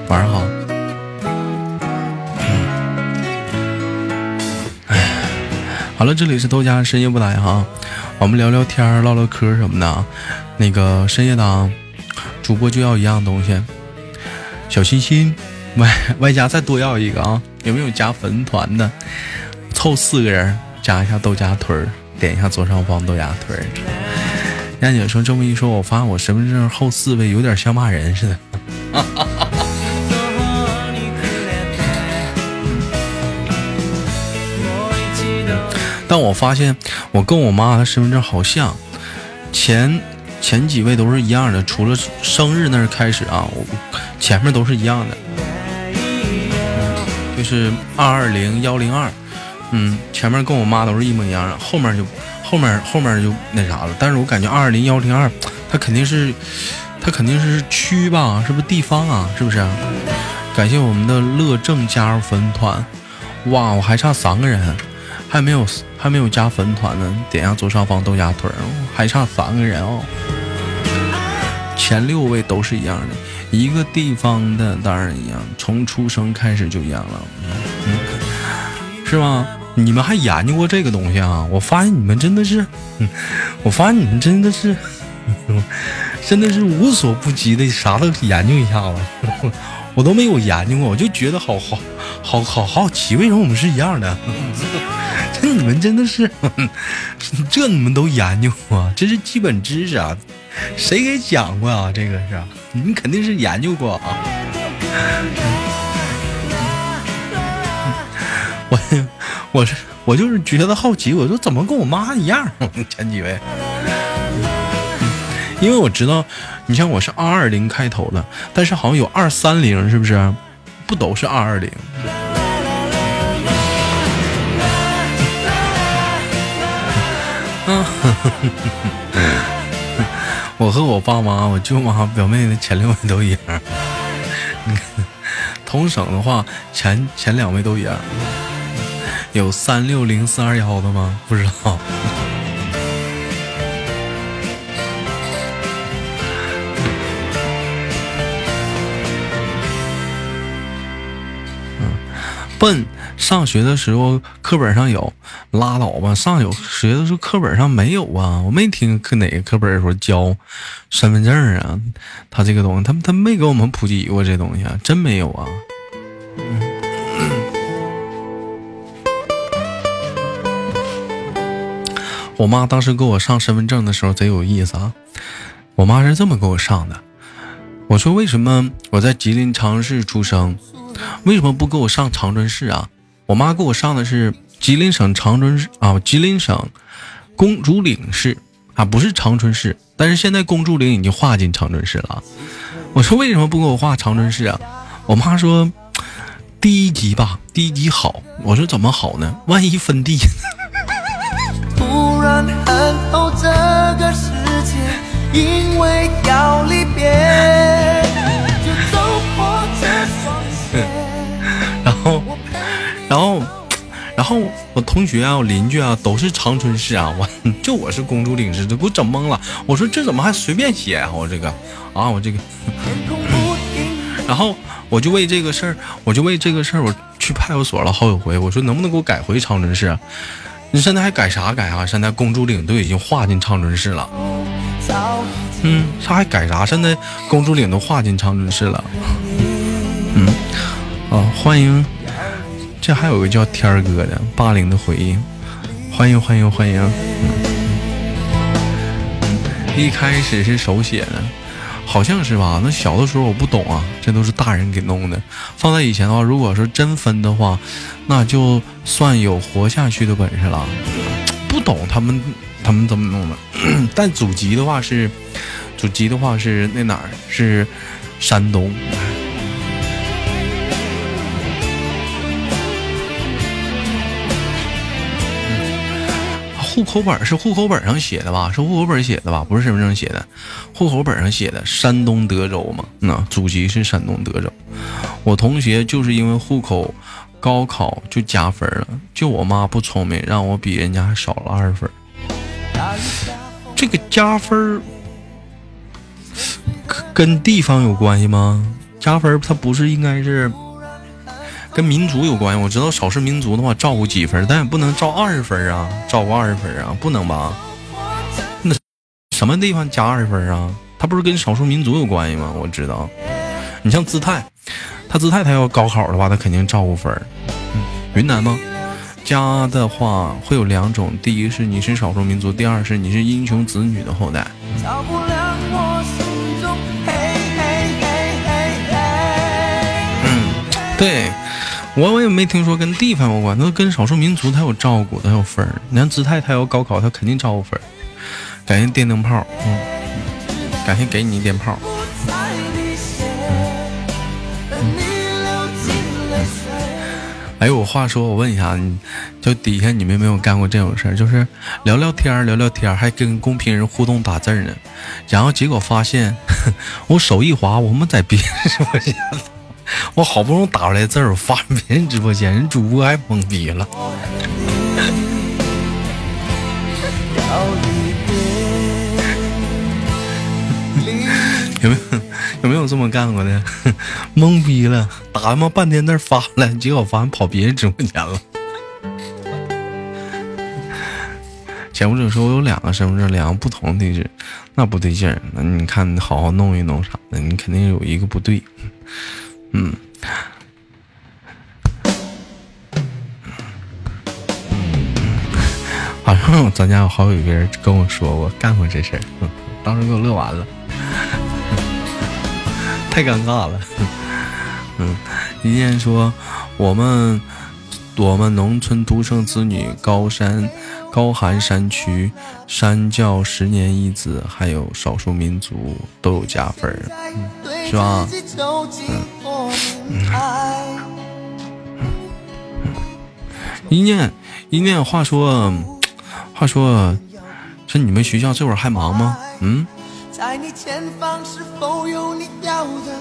晚上好。嗯，哎，好了，这里是豆家深夜不打烊，我们聊聊天、唠唠嗑什么的。那个深夜党主播就要一样东西，小心心，外外加再多要一个啊！有没有加粉团的？凑四个人加一下豆家屯，点一下左上方豆家屯。燕姐说这么一说，我发现我身份证后四位有点像骂人似的。但我发现我跟我妈的身份证好像，前前几位都是一样的，除了生日那儿开始啊，我前面都是一样的，就是二二零幺零二，嗯，前面跟我妈都是一模一样的，后面就后面后面就那啥了。但是我感觉二二零幺零二，它肯定是它肯定是区吧，是不是地方啊？是不是？感谢我们的乐正加入粉团，哇，我还差三个人，还没有还没有加粉团呢，点一下左上方豆芽腿儿，还差三个人哦。前六位都是一样的，一个地方的当然一样，从出生开始就一样了，嗯，是吗？你们还研究过这个东西啊？我发现你们真的是，我发现你们真的是，真的是无所不及的，啥都研究一下子。我都没有研究过，我就觉得好好好好好奇，为什么我们是一样的？这你们真的是，这你们都研究过，这是基本知识啊！谁给讲过啊？这个是，你们肯定是研究过啊！我我是我就是觉得好奇，我说怎么跟我妈一样？前几位，因为我知道，你像我是二二零开头的，但是好像有二三零，是不是？不都是二二零？嗯，我和我爸妈、我舅妈、表妹的前六位都一样。同省的话，前前两位都一样。有三六零四二幺的吗？不知道。笨，上学的时候课本上有，拉倒吧。上有学的时候课本上没有啊，我没听课哪个课本说教身份证啊，他这个东西，他他没给我们普及过这东西啊，真没有啊。嗯我妈当时给我上身份证的时候贼有意思啊，我妈是这么给我上的。我说为什么我在吉林长春市出生，为什么不给我上长春市啊？我妈给我上的是吉林省长春市啊，吉林省公主岭市啊，不是长春市。但是现在公主岭已经划进长春市了。我说为什么不给我划长春市啊？我妈说第一级吧，第一级好。我说怎么好呢？万一分地。然看透这个世界，因为要离别，就走破这双鞋。然后，然后，然后我同学啊，我邻居啊，都是长春市啊，我就我是公主岭市都，给我整懵了。我说这怎么还随便写啊？我这个啊，我这个，然后我就为这个事儿，我就为这个事儿，我去派出所了好几回。我说能不能给我改回长春市啊？你现在还改啥改啊？现在公主岭都已经划进长春市了。嗯，他还改啥？现在公主岭都划进长春市了。嗯，啊，欢迎，这还有个叫天儿哥的八零的回忆，欢迎欢迎欢迎。嗯，一开始是手写的，好像是吧？那小的时候我不懂啊，这都是大人给弄的。放在以前的话，如果说真分的话，那就算有活下去的本事了。不懂他们他们怎么弄的，但祖籍的话是，祖籍的话是那哪儿是山东。户口本是户口本上写的吧？是户口本写的吧？不是身份证写的，户口本上写的山东德州嘛？那祖籍是山东德州。我同学就是因为户口高考就加分了，就我妈不聪明，让我比人家还少了二分。这个加分跟地方有关系吗？加分它不是应该是跟民族有关系？我知道少数民族的话照顾几分，但也不能照二十分啊，照顾二十分啊，不能吧？那什么地方加二十分啊？他不是跟少数民族有关系吗？我知道，你像姿态，他姿态他要高考的话，他肯定照顾分。嗯，云南吗？加的话会有两种，第一是你是少数民族，第二是你是英雄子女的后代。照不亮我心中，嘿嘿嘿嘿嘿。对，我我也没听说跟地方有关，那跟少数民族他有照顾，他有分儿。你看姿态，他要高考，他肯定照顾分儿。感谢电灯泡，嗯，感谢给你一电炮。哎，我话说，我问一下，你就底下你们有没有干过这种事儿？就是聊聊天，聊聊天，还跟公屏人互动打字呢，然后结果发现，我手一滑，我们在别人直播间了，我好不容易打出来字儿，我发别人直播间，人主播还懵逼了。有没有有没有这么干过的？懵逼了，打他妈半天字儿发了，结果发现跑别人直播间了。前不久说我有两个身份证，两个不同地址，那不对劲儿。那你看，好好弄一弄啥的，你肯定有一个不对。嗯，好像咱家有好几个人跟我说过干过这事儿，当时给我乐完了。太尴尬了。嗯，一念说我们我们农村独生子女，高山高寒山区，山教十年一子，还有少数民族都有加分儿。对是吧自己究竟多明白。一念一念，话说话说，这你们学校这会儿还忙吗？嗯，在你前方是否有你要的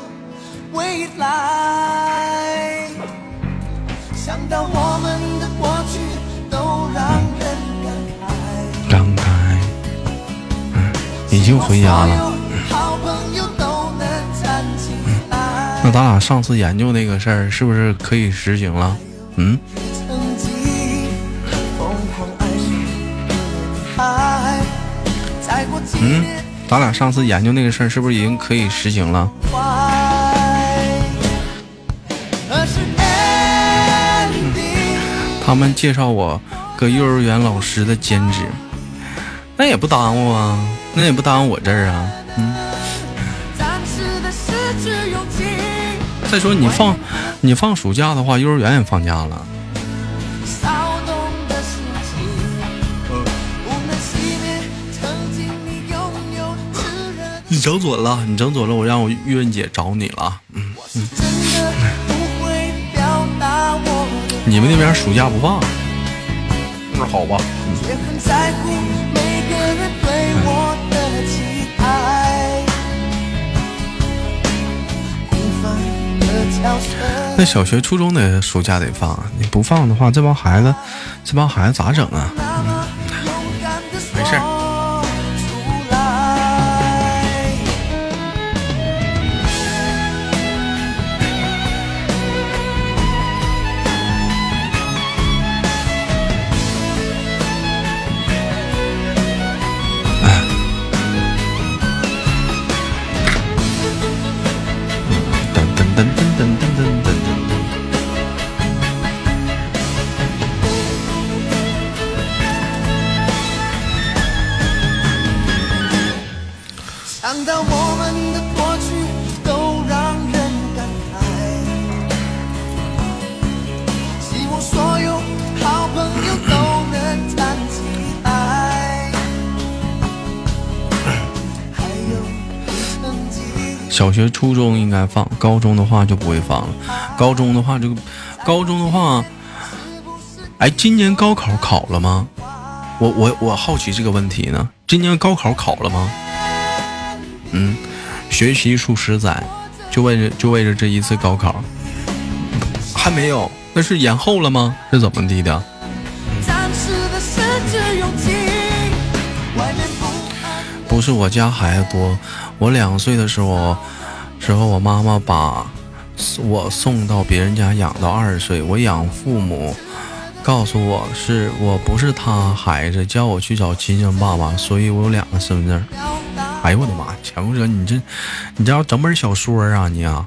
未来？想到我们的过去，都让人感慨。感慨嗯已经回家了。好朋友都能站起来。那咱俩上次研究那个事儿，是不是可以实行了？嗯，嗯年咱俩上次研究那个事儿，是不是已经可以实行了？他们介绍我搁幼儿园老师的兼职，那也不耽误啊，那也不耽误我这儿啊。嗯，再说你放你放暑假的话，幼儿园也放假了。你整准了，你整准了，我让我玉润姐找你了。嗯，你们那边暑假不放？那好吧。那小学、初中的暑假得放，你不放的话，这帮孩子，这帮孩子咋整啊？没事学、初中应该放，高中的话就不会放了。高中的话就，高中的话，哎，今年高考考了吗？我我我好奇这个问题呢。今年高考考了吗？嗯，学习数十载，就为着就为着这一次高考，还没有，那是延后了吗？是怎么地的？不是我家孩子多，我两岁的时候，时候我妈妈把我送到别人家养到二十岁，我养父母告诉我是我不是他孩子，叫我去找亲生爸爸，所以我有两个身份证。哎呦我的妈！强哥，你这你这要整本小说啊你啊！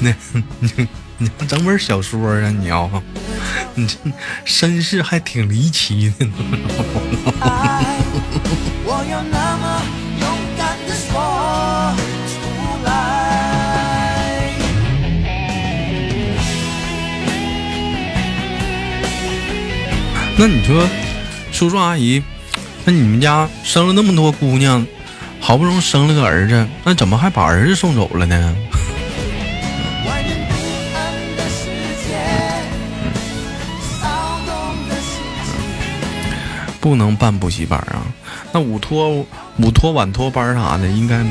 那你你要整本小说啊你啊！你这身世还挺离奇的呢。我要那么勇敢的说出来。那你说，叔叔阿姨，那你们家生了那么多姑娘，好不容易生了个儿子，那怎么还把儿子送走了呢？不能办补习班啊？那午托、午托、晚托班啥的，应该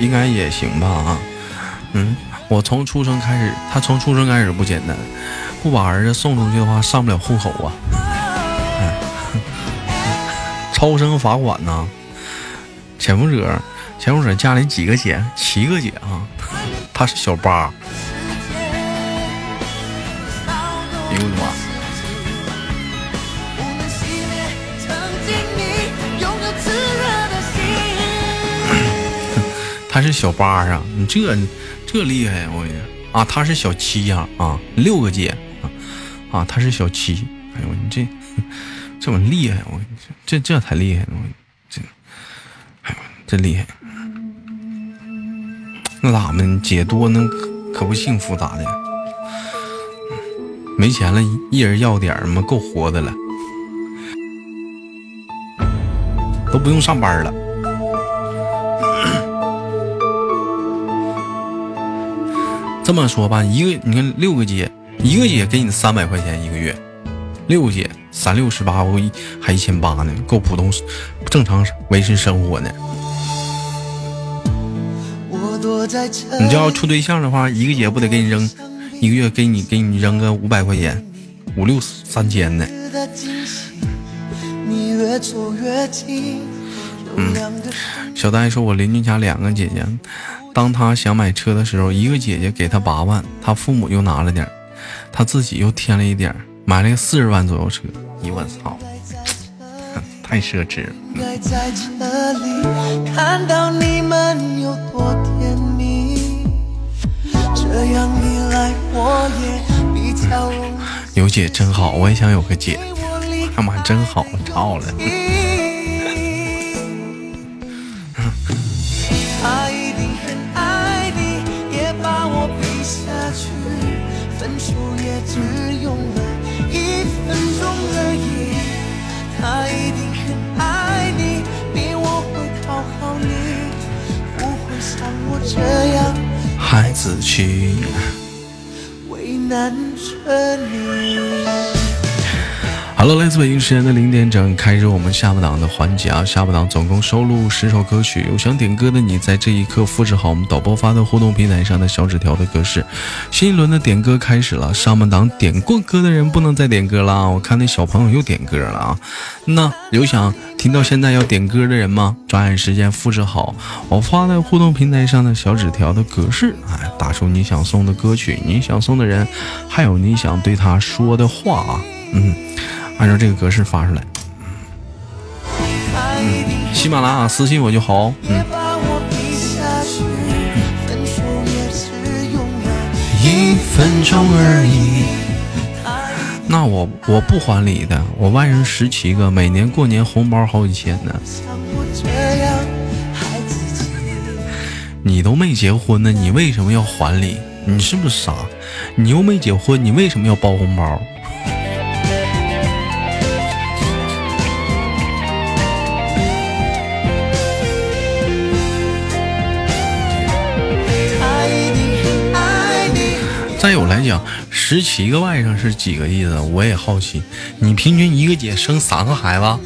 应该也行吧？啊，嗯，我从出生开始，他从出生开始不简单，不把儿子送出去的话，上不了户口啊，超生罚款呢、潜伏者，潜伏者家里几个姐？七个姐啊，他是小八。哎呦我的妈！他是小八啊，你这这厉害，我跟你说啊，他是小七呀啊六个姐啊啊，他是小七，哎呦你这这么厉害，我跟你说，这这才厉害呢，我这，哎呦真厉害。那咋们？姐多能可不幸福咋的？没钱了，一人要点儿嘛，够活的了，都不用上班了。这么说吧，一个你看六个姐，一个姐给你三百块钱一个月，六个姐三六十八，我一还一千八呢，够普通正常维持生活呢。你这要处对象的话，一个姐不得给你扔，一个月给你给你扔个五百块钱，五六三千呢。嗯，小呆说，我邻居家两个姐姐，当他想买车的时候，一个姐姐给他八万，他父母又拿了点儿，他自己又添了一点儿，买了个四十万左右车。你我操，太奢侈了。有姐真好，我也想有个姐。他妈真好，操了！孩子气。为难着你。Hello，来自北京时间的零点整，开始我们下半档的环节啊！下半档总共收录十首歌曲，有想点歌的你，在这一刻复制好我们导播发的互动平台上的小纸条的格式。新一轮的点歌开始了，上半档点过歌的人不能再点歌了啊，我看那小朋友又点歌了啊！那有想听到现在要点歌的人吗？抓紧时间复制好我发在互动平台上的小纸条的格式，哎，打出你想送的歌曲，你想送的人，还有你想对他说的话啊，嗯。按照这个格式发出来。他一定喜马拉雅私信我就好。也嗯，一分钟而已。那我我不还礼的，我外甥十七个，每年过年红包好几千呢。你都没结婚呢，你为什么要还礼？你是不是傻？你又没结婚，你为什么要包红包？再有来讲，十七个外甥是几个意思？我也好奇。你平均一个姐生三个孩子，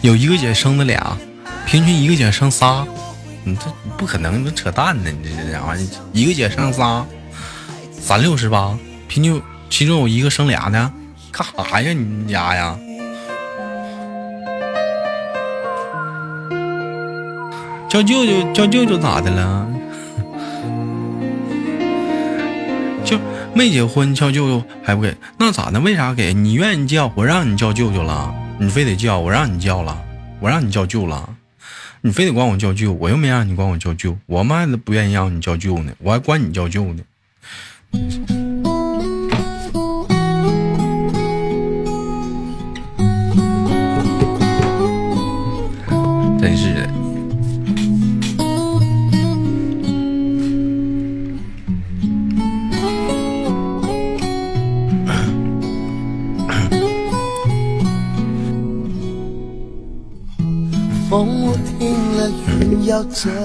有一个姐生的俩，平均一个姐生仨，你这不可能，你扯淡呢！你这这玩意，一个姐生仨，三六十八，平均其中有一个生俩呢，干啥呀？你们家呀？叫舅舅，叫舅舅咋的了？就没结婚叫舅舅还不给，那咋的？为啥给？你愿意叫，我让你叫舅舅了，你非得叫，我让你叫了，我让你叫舅了，你非得管我叫舅，我又没让你管我叫舅，我妈都不愿意让你叫舅呢，我还管你叫舅呢。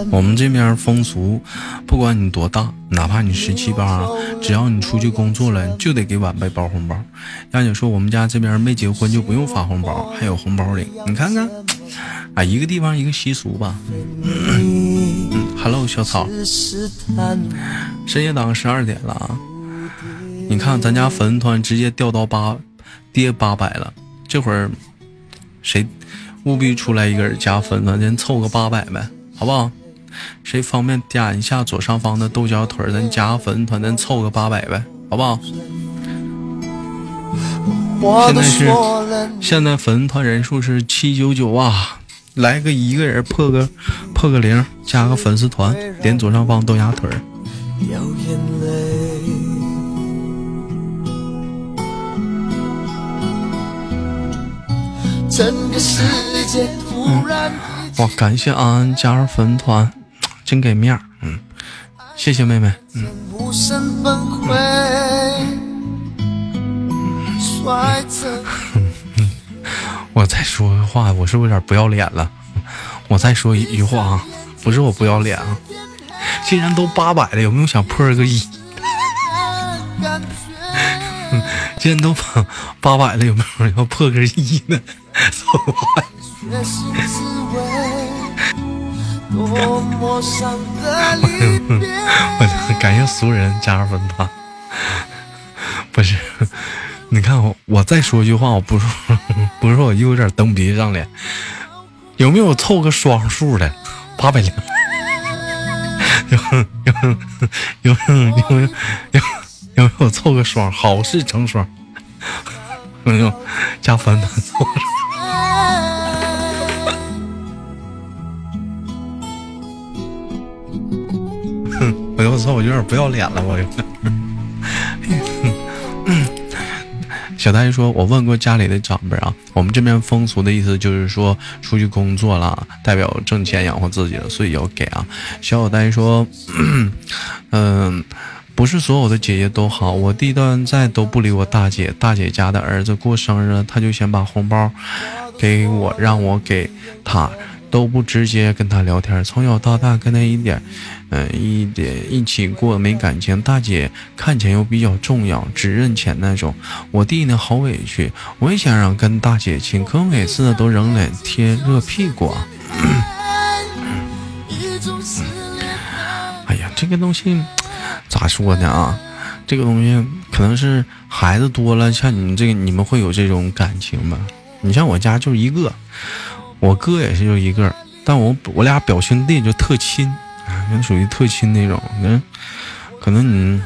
我们这边风俗，不管你多大，哪怕你十七八，只要你出去工作了，就得给晚辈包红包。丫姐说我们家这边没结婚就不用发红包，还有红包领。你看看，啊，一个地方一个习俗吧。你 Hello，小草，深夜档十二点了啊！你看咱家粉丝团直接掉到八，跌八百了。这会儿谁务必出来一个人加粉丝，咱凑个八百呗，好不好？谁方便点一下左上方的豆角腿儿，咱加粉丝团，咱凑个八百呗，好不好？现在是，现在粉丝团人数是七九九啊，来个一个人破个破个零，加个粉丝团，点左上方豆芽腿儿。整个世界突然哇，感谢安安加入粉丝团，真给面儿，嗯，谢谢妹妹，嗯，无声崩溃，摔我再说个话，我是不是有点不要脸了？我再说一句话啊，不是我不要脸啊，既然都八百了，有没有想破个一？既然都八八百了，有没有人要破个一呢？走吧决心滋味，多么伤的离别。我感谢俗人加入粉丝团。不是，你看我，我再说一句话，我不是不是我又有点蹬鼻子上脸，有没有凑个双数的？八百零。有有有有有有没有凑个双？好事成双。有没有加粉粉凑我操，我有点不要脸了，我。小呆说：“我问过家里的长辈啊，我们这边风俗的意思就是说，出去工作了，代表挣钱养活自己了，所以要给啊。”小小大爷说：“ 嗯，不是所有的姐姐都好，我弟到现在都不理我大姐，大姐家的儿子过生日，他就先把红包给我，让我给他。”都不直接跟他聊天，从小到大跟他一点，嗯、一点一起过没感情。大姐看起来又比较重要，只认钱那种。我弟呢好委屈，我也想让跟大姐亲，可每次呢都扔脸贴热屁股啊。哎呀，这个东西咋说呢啊？这个东西可能是孩子多了，像你们这个，你们会有这种感情吗？你像我家就一个，我哥也是就一个，但我我俩表兄弟就特亲，就属于特亲那种。嗯，可能你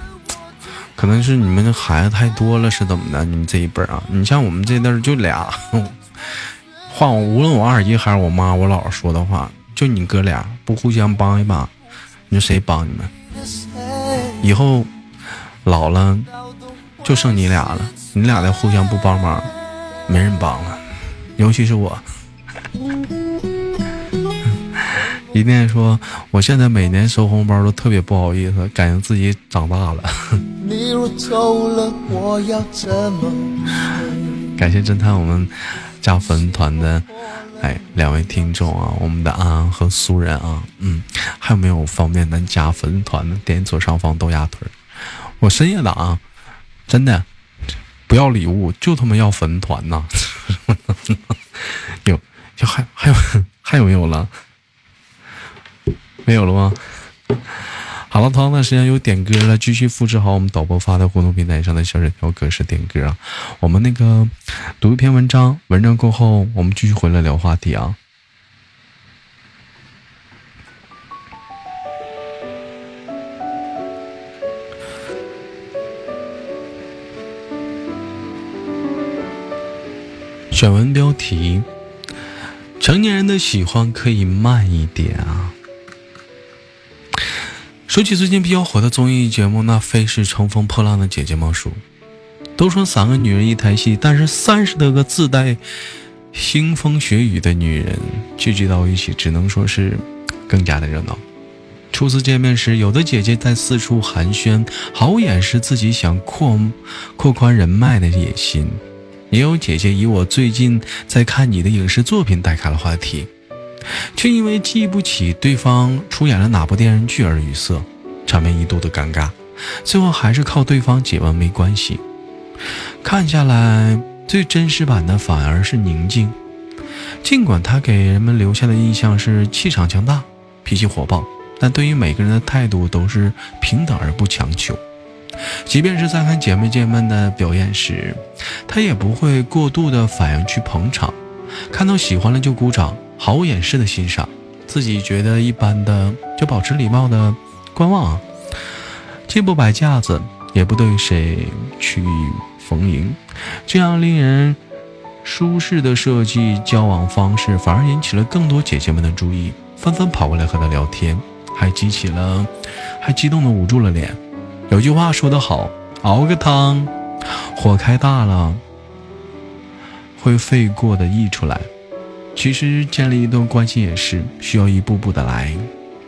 可能是你们的孩子太多了，是怎么的？你们这一辈啊，你像我们这代就俩，换我无论我二姨还是我妈我姥姥说的话，就你哥俩不互相帮一把，你说谁帮你们？以后老了就剩你俩了，你俩再互相不帮忙，没人帮了，尤其是我。一念说，我现在每年收红包都特别不好意思，感觉自己长大了。你若走了，我要怎么？感谢侦探我们加粉团的哎两位听众啊，我们的安安和苏人啊，嗯，还有没有方便咱加粉团的？点左上方豆芽腿儿。我深夜党啊，真的不要礼物，就他妈要粉团呐！有，就还还有 还有没有了？没有了吗？好了，同样的时间有点歌了，继续复制好我们导播发的互动平台上的小纸条格式点歌啊。我们那个读一篇文章，文章过后我们继续回来聊话题啊。选文标题：成年人的喜欢可以慢一点啊。说起最近比较火的综艺节目，那非是乘风破浪的姐姐莫属。都说三个女人一台戏，但是三十多个自带腥风血雨的女人聚集到一起，只能说是更加的热闹。初次见面时，有的姐姐在四处寒暄，毫无掩饰自己想扩扩宽人脉的野心；也有姐姐以我最近在看你的影视作品带开了话题。却因为记不起对方出演了哪部电视剧而语塞，场面一度的尴尬。最后还是靠对方解问没关系。看下来，最真实版的反而是宁静。尽管他给人们留下的印象是气场强大、脾气火爆，但对于每个人的态度都是平等而不强求。即便是在看姐妹姐们的表演时，他也不会过度的反应去捧场，看到喜欢了就鼓掌。毫无掩饰的欣赏，自己觉得一般的就保持礼貌的观望，既不摆架子，也不对谁去逢迎，这样令人舒适的设计交往方式，反而引起了更多姐姐们的注意，纷纷跑过来和他聊天，还激起了，还激动的捂住了脸。有句话说得好，熬个汤，火开大了，会沸过的溢出来。其实建立一段关系也是需要一步步的来，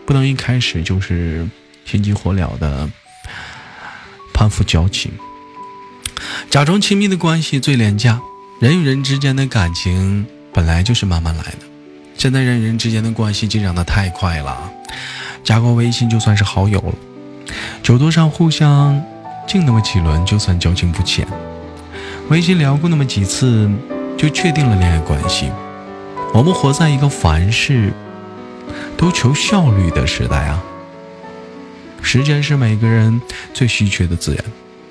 不能一开始就是心急火燎的攀附交情，假装亲密的关系最廉价。人与人之间的感情本来就是慢慢来的，现在人与人之间的关系进展的太快了，加个微信就算是好友了，酒桌上互相敬那么几轮就算交情不浅，微信聊过那么几次就确定了恋爱关系。我们活在一个凡事都求效率的时代啊！时间是每个人最稀缺的资源，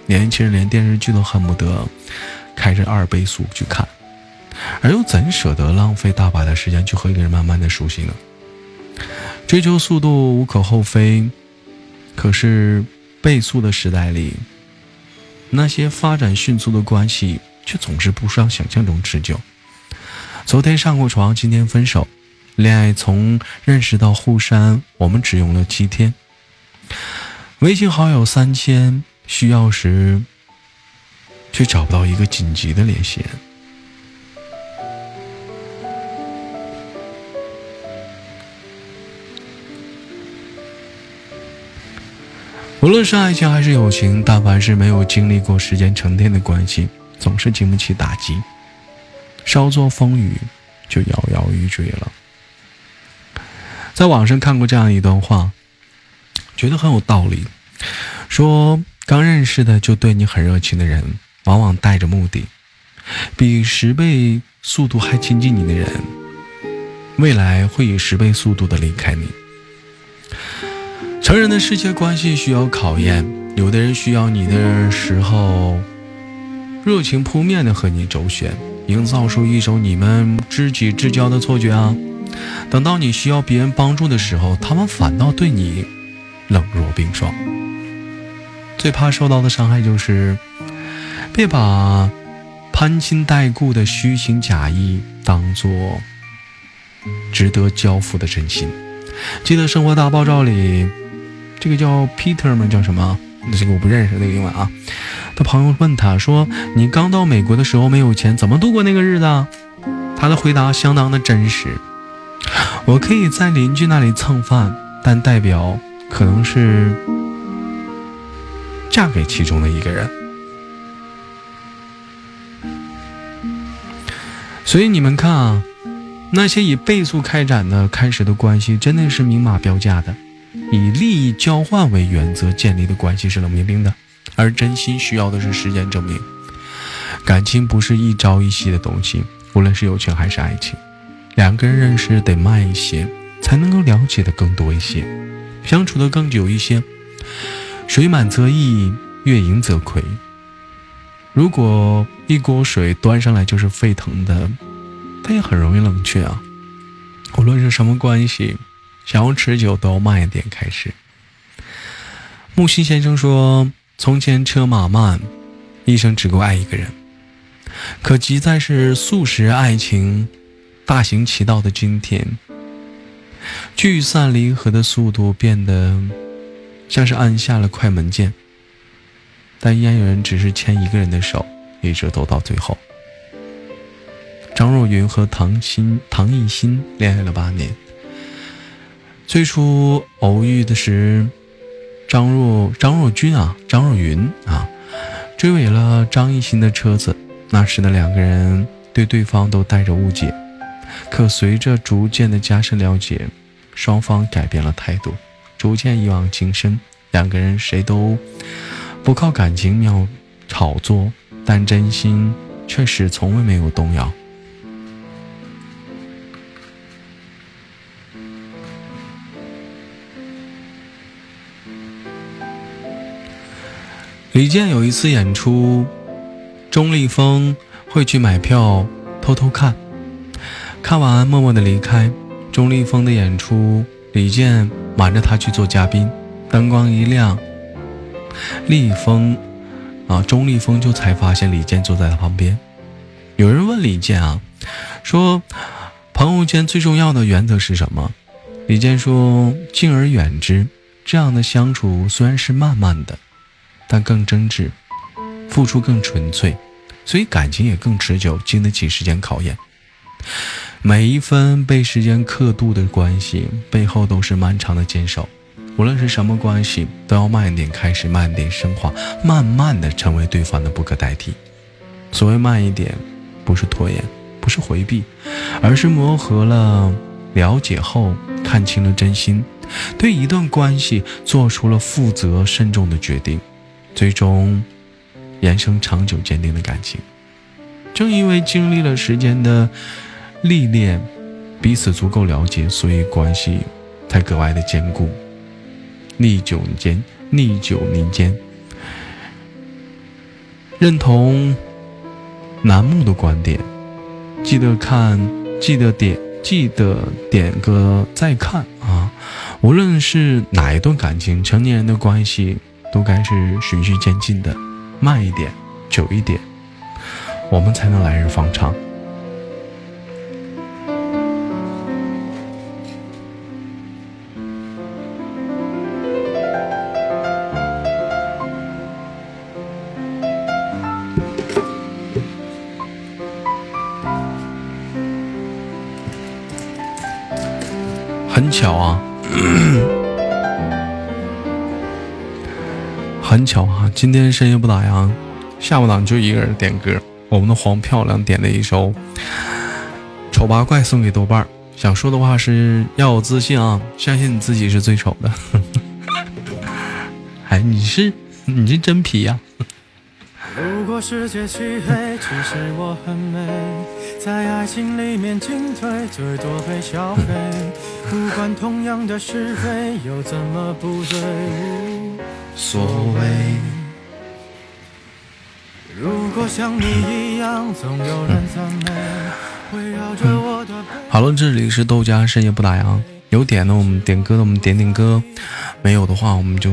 年轻人连电视剧都恨不得开着二倍速去看。而又怎舍得浪费大把的时间去和一个人慢慢的熟悉呢？追求速度无可厚非，可是倍速的时代里，那些发展迅速的关系却总是不像想象中持久。昨天上过床，今天分手，恋爱从认识到互删，我们只用了七天。微信好友三千，需要时却找不到一个紧急的联系人。无论是爱情还是友情，但凡是没有经历过时间沉淀的关系，总是经不起打击，稍作风雨就摇摇欲坠了。在网上看过这样一段话，觉得很有道理。说刚认识的就对你很热情的人，往往带着目的；比十倍速度还亲近你的人，未来会以十倍速度的离开你。成人的世界关系需要考验，有的人需要你的时候，热情扑面的和你周旋，营造出一种你们知己知交的错觉啊。等到你需要别人帮助的时候，他们反倒对你冷若冰霜。最怕受到的伤害就是，别把攀亲带故的虚情假意当做值得交付的真心。记得《生活大爆炸》里。这个叫 Peter 吗？叫什么？这个我不认识那个英文啊。他朋友问他说：“你刚到美国的时候没有钱，怎么度过那个日子？”他的回答相当的真实：“我可以在邻居那里蹭饭，但代表可能是嫁给其中的一个人。”所以你们看啊，那些以倍速开展的开始的关系，真的是明码标价的。以利益交换为原则建立的关系是冷冰冰的，而真心需要的是时间证明。感情不是一朝一夕的东西，无论是友情还是爱情，两个人认识得慢一些，才能够了解的更多一些，相处的更久一些。水满则溢，月盈则亏。如果一锅水端上来就是沸腾的，它也很容易冷却啊。无论是什么关系。想要持久，都要慢一点开始。木心先生说：“从前车马慢，一生只够爱一个人。可即在是速食爱情大行其道的今天，聚散离合的速度变得像是按下了快门键，但依然有人只是牵一个人的手，一直走到最后。”张若昀和唐心唐艺昕恋爱了八年。最初偶遇的是张若张若昀啊，张若昀啊，追尾了张艺兴的车子。那时的两个人对对方都带着误解，可随着逐渐的加深了解，双方改变了态度，逐渐一往情深。两个人谁都不靠感情妙炒作，但真心却是从未没有动摇。李健有一次演出，钟立风会去买票偷偷看，看完默默的离开。钟立风的演出，李健瞒着他去做嘉宾，灯光一亮，立风啊，钟立风就才发现李健坐在他旁边。有人问李健啊，说朋友间最重要的原则是什么？李健说敬而远之。这样的相处虽然是慢慢的。但更真挚，付出更纯粹，所以感情也更持久，经得起时间考验。每一分被时间刻度的关系背后，都是漫长的坚守。无论是什么关系，都要慢一点开始，慢一点升华，慢慢的成为对方的不可代替。所谓慢一点，不是拖延，不是回避，而是磨合了、了解后，看清了真心，对一段关系做出了负责、慎重的决定。最终，延伸长久坚定的感情。正因为经历了时间的历练，彼此足够了解，所以关系才格外的坚固。历久坚，历久弥坚。认同楠木的观点，记得看，记得点，记得点个再看啊！无论是哪一段感情，成年人的关系都该是循序渐进的，慢一点，久一点，我们才能来日方长。很巧啊，很巧啊！今天深夜不打烊，下午档就一个人点歌。我们的黄漂亮点了一首《丑八怪》，送给豆瓣儿。想说的话是要有自信啊，相信你自己是最丑的。哎，你是你是真皮呀、如果世界漆黑，其实我很美，在爱情里面进退，最多被消费。不管同样的是非，又怎么不对？无所谓。如果像你一样，总有人赞美，围绕着我的背。好了，这里是豆家深夜不打烊，有点的我们点歌的我们点点歌，没有的话我们就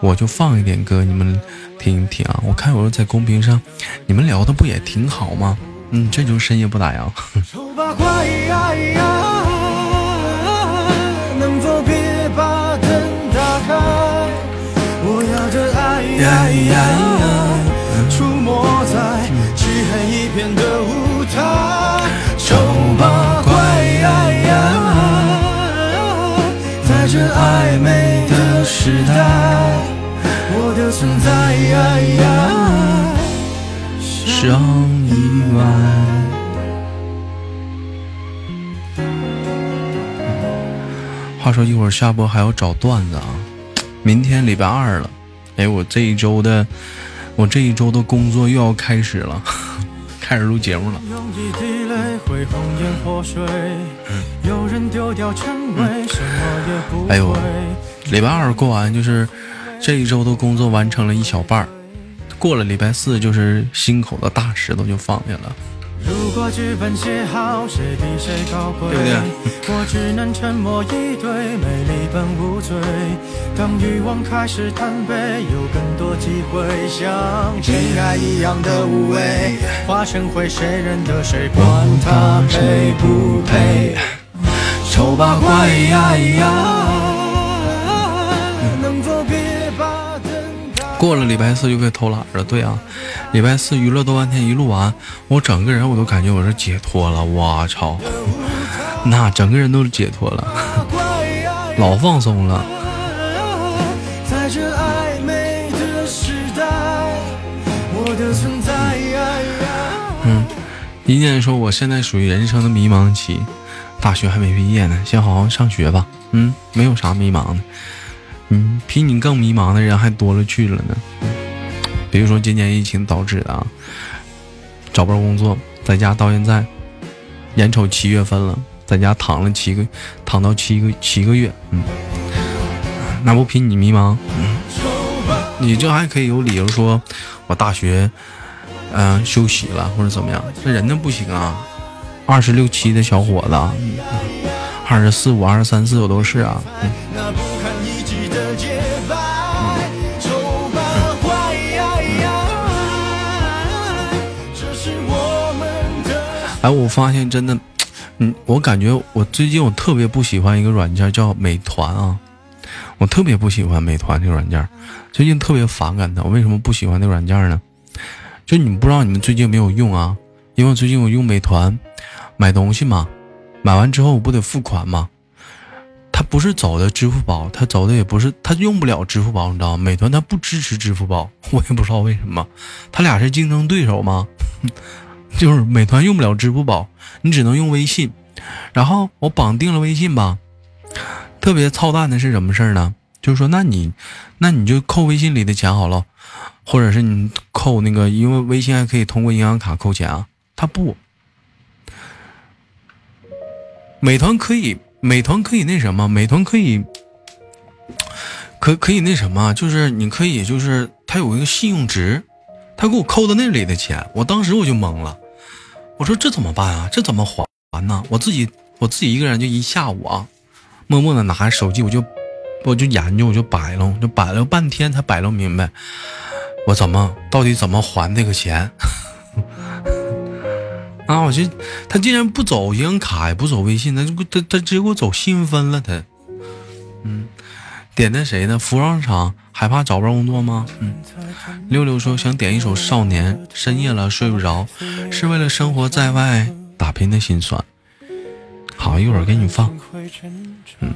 我就放一点歌，你们听一听啊。我看有人在公屏上，你们聊的不也挺好吗？嗯，这就是深夜不打烊。出没在漆黑一片的舞台。丑八怪呀呀，在这暧昧的时代，我的存在呀呀，像意外。话说一会儿下播还要找段子啊，明天礼拜二了，哎，我这一周的我这一周的工作又要开始了，开始录节目了。哎呦会。礼拜二过完就是这一周的工作完成了一小半儿，过了礼拜四就是心口的大石头就放下了。如果剧本写好，谁比谁高贵？对不对我只能沉默以对，美丽本无罪。当欲望开始贪杯，有更多机会像真爱一样的无畏，化成灰，谁认得谁？管他配不配？丑八怪呀呀，过了礼拜四就可以偷懒了，对啊，礼拜四娱乐多半天一录完，我整个人我都感觉我是解脱了，我操，那整个人都解脱了，老放松了。在这暧昧的时代，我的存在呀一念说我现在属于人生的迷茫期，大学还没毕业呢，先好好上学吧。嗯，没有啥迷茫的，嗯，比你更迷茫的人还多了去了呢。比如说今年疫情导致的啊，找不着工作，在家到现在，眼瞅七月份了，在家躺了七个，躺到七个七个月，嗯，那不比你迷茫？你这还可以有理由说，我大学，嗯、休息了或者怎么样，那人家不行啊，二十六七的小伙子，二十四五、二十三四我都是啊，哎，我发现真的，嗯，我感觉我最近我特别不喜欢一个软件叫美团啊，我特别不喜欢美团这个软件，最近特别反感它。我为什么不喜欢那个软件呢？就你们不知道你们最近没有用啊？因为最近我用美团买东西嘛，买完之后我不得付款吗？它不是走的支付宝，它走的也不是，它用不了支付宝，你知道吗？美团它不支持支付宝，我也不知道为什么，它俩是竞争对手吗？就是美团用不了支付宝，你只能用微信。然后我绑定了微信吧，特别操蛋的是什么事儿呢？就是说，那你那你就扣微信里的钱好了，或者是你扣那个，因为微信还可以通过银行卡扣钱啊。他不，美团可以，美团可以那什么，美团可以，可可以那什么，就是你可以就是他有一个信用值，他给我扣到那里的钱，我当时我就懵了。我说这怎么办啊？这怎么还呢？我自己我自己一个人就一下午啊，默默的拿着手机，我就我就研究，我就摆弄，就摆了半天才摆弄明白，我怎么到底怎么还这个钱？啊！我就他竟然不走银行卡，也不走微信，他就他他直接给我走信用分了。他，嗯，点的谁呢？服装厂害怕找不着工作吗？嗯，六六说想点一首《少年》，深夜了睡不着，是为了生活在外打拼的心酸。好，一会儿给你放。嗯，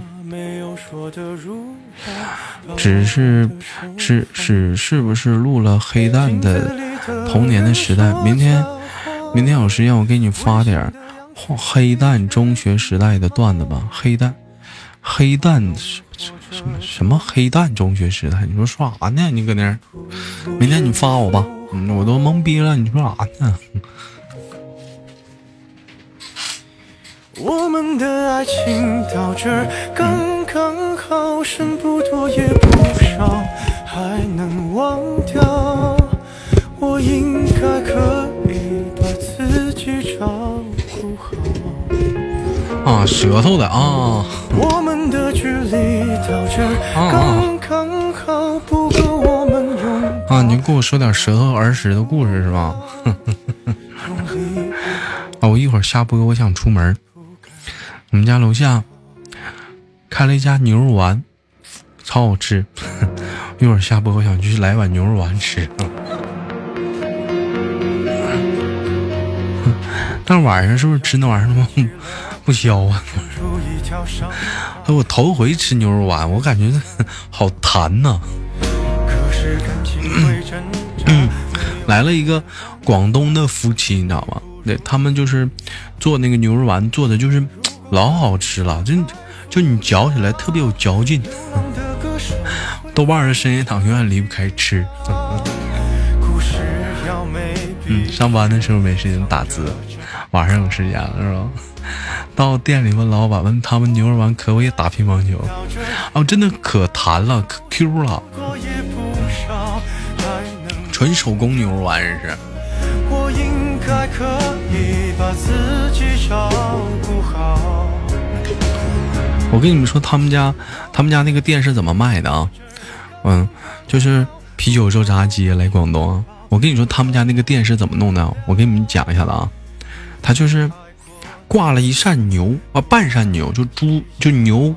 只是是是是不是录了黑蛋的童年的时代？明天。明天有时间我给你发点黑蛋中学时代的段子吧。黑蛋，黑蛋什什么什么黑蛋中学时代？你说说啥呢？你搁那儿？明天你发我吧。嗯，我都懵逼了。你说啥呢？我们的爱情到这儿刚刚好，剩不多也不少，还能忘掉。我应该可以把自己找。啊，舌头的啊！啊，你给我说点舌头儿时的故事是吧？啊，我一会儿下播，我想出门。我们家楼下开了一家牛肉丸，超好吃。一会儿下播，我想去来碗牛肉丸吃。但晚上是不是吃那玩意儿不不消啊？哎，我头回吃牛肉丸，我感觉 好弹呐。来了一个广东的夫妻，你知道吗？对他们就是做那个牛肉丸，做的就是 老好吃了，就就你嚼起来特别有嚼劲。豆瓣的深夜党永远离不开吃。嗯，上班的时候没时间打字。晚上有时间了是吧？到店里问老板，问他们牛肉丸可不可以打乒乓球？哦，真的可弹了，可 Q 了，纯手工牛肉丸这是。我跟你们说，他们家他们家那个店是怎么卖的啊？嗯，就是啤酒肉炸鸡来广东。我跟你说，他们家那个店是怎么弄的？我给你们讲一下子啊。他就是挂了一扇牛啊，半扇牛，就猪就牛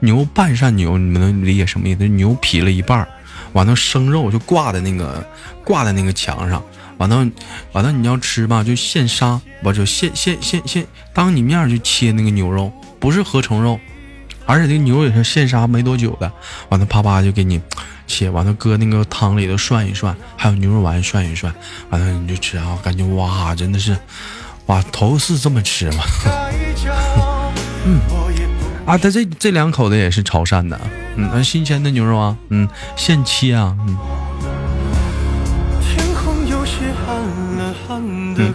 牛半扇牛，你们能理解什么意思？牛劈了一半，完了生肉就挂在那个挂在那个墙上，完了完了你要吃吧，就现杀，不就现现现现当你面就切那个牛肉，不是合成肉，而且这牛也是现杀没多久的，完了啪啪就给你切，完了搁那个汤里头涮一涮，还有牛肉丸涮一涮，完了你就吃啊，感觉哇，真的是。哇，头是这么吃吗？嗯，啊，他这这两口子也是潮汕的，嗯，那新鲜的牛肉啊，嗯，现切啊，嗯，嗯，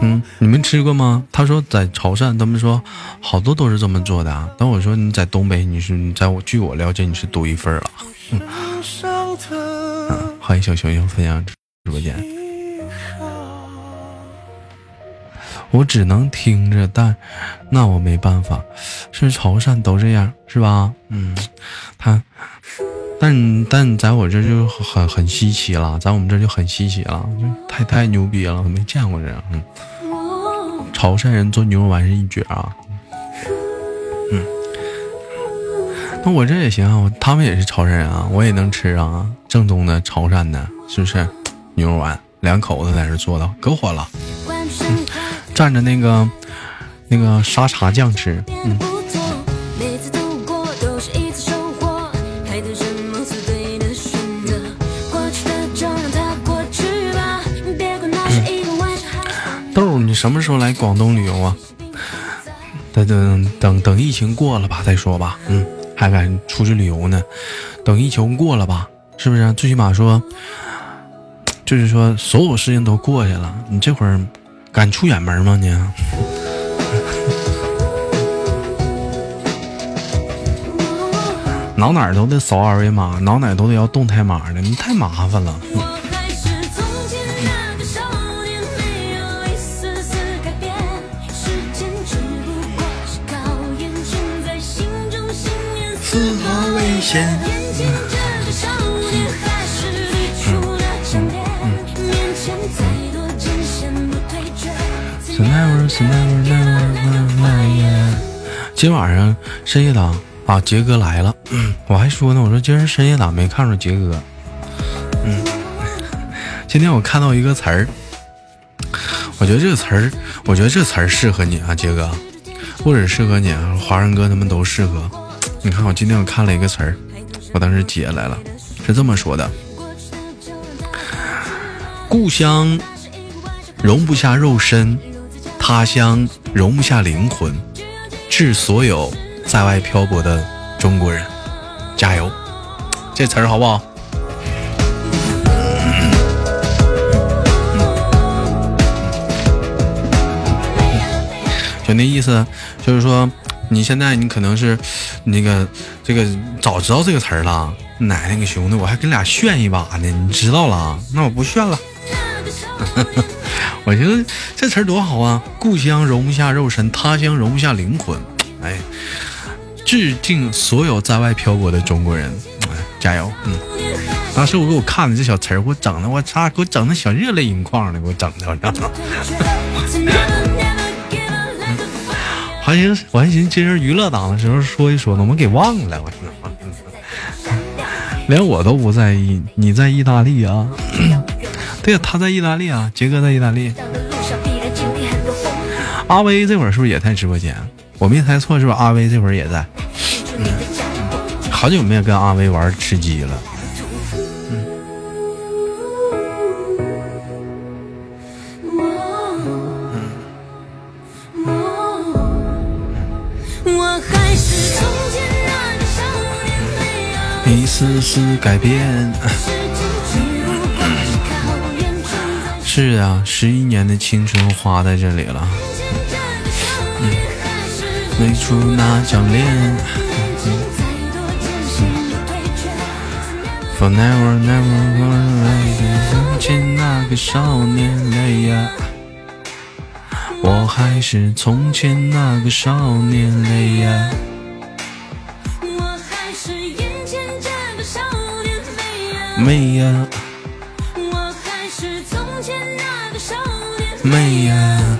嗯，你们吃过吗？他说在潮汕，他们说好多都是这么做的啊。但我说你在东北，你是你在我据我了解，你是独一份了。嗯，欢迎小熊熊分享直播间。我只能听着，但那我没办法，是潮汕都这样，是吧？嗯，他，但但在我这就很很稀奇了，在我们这就很稀奇了，太太牛逼了，没见过这样。嗯，潮汕人做牛肉丸是一绝啊。嗯，那我这也行啊，他们也是潮汕人啊，我也能吃啊，正宗的潮汕的，是不是？牛肉丸，两口子在这做的，可火了。蘸着那个那个沙茶酱吃，嗯。豆，你什么时候来广东旅游啊？等等等等疫情过了吧再说吧，嗯，还敢出去旅游呢？等疫情过了吧，是不是？最起码说，就是说所有事情都过去了，你这会儿。敢出远门吗？你挠哪都得扫二维码，挠哪都得要动态码的。你太麻烦了。So never, so never, never, never, never. 今晚上深夜档啊，杰哥来了。我还说呢，我说今儿深夜档没看着杰哥。嗯，今天我看到一个词儿，我觉得这个词儿，我觉得这词儿适合你啊，杰哥，或者适合你啊，华人哥他们都适合。你看，我今天我看了一个词儿，我当时截下来了，是这么说的：故乡容不下肉身，他乡容不下灵魂。致所有在外漂泊的中国人，加油！这词儿好不好？就那意思，就是说，你现在你可能是那个这个早知道这个词儿了，奶奶个熊的，我还跟俩炫一把呢，你知道了？那我不炫了。我觉得这词儿多好啊！故乡容不下肉身，他乡容不下灵魂。哎，致敬所有在外漂泊的中国人，哎，加油！嗯，当时我给我看的这小词儿，给我整的我擦，给我整的小热泪盈眶的，给我整的，我操！还行，我还寻思今儿娱乐档的时候说一说呢，我给忘了，我操！连我都不在意，你在意大利啊？对呀，他在意大利啊，杰哥在意大利。阿威这会儿是不是也在直播间？我没猜错，是不是阿威这会儿也在？嗯，好久没有跟阿威玩吃鸡了。丝丝改变。是啊，十一年的青春花在这里了。没出那张脸。For never, never, never, 从前那个少年泪呀，我还是从前那个少年泪呀。我还是眼前这个少年美呀，美妹呀，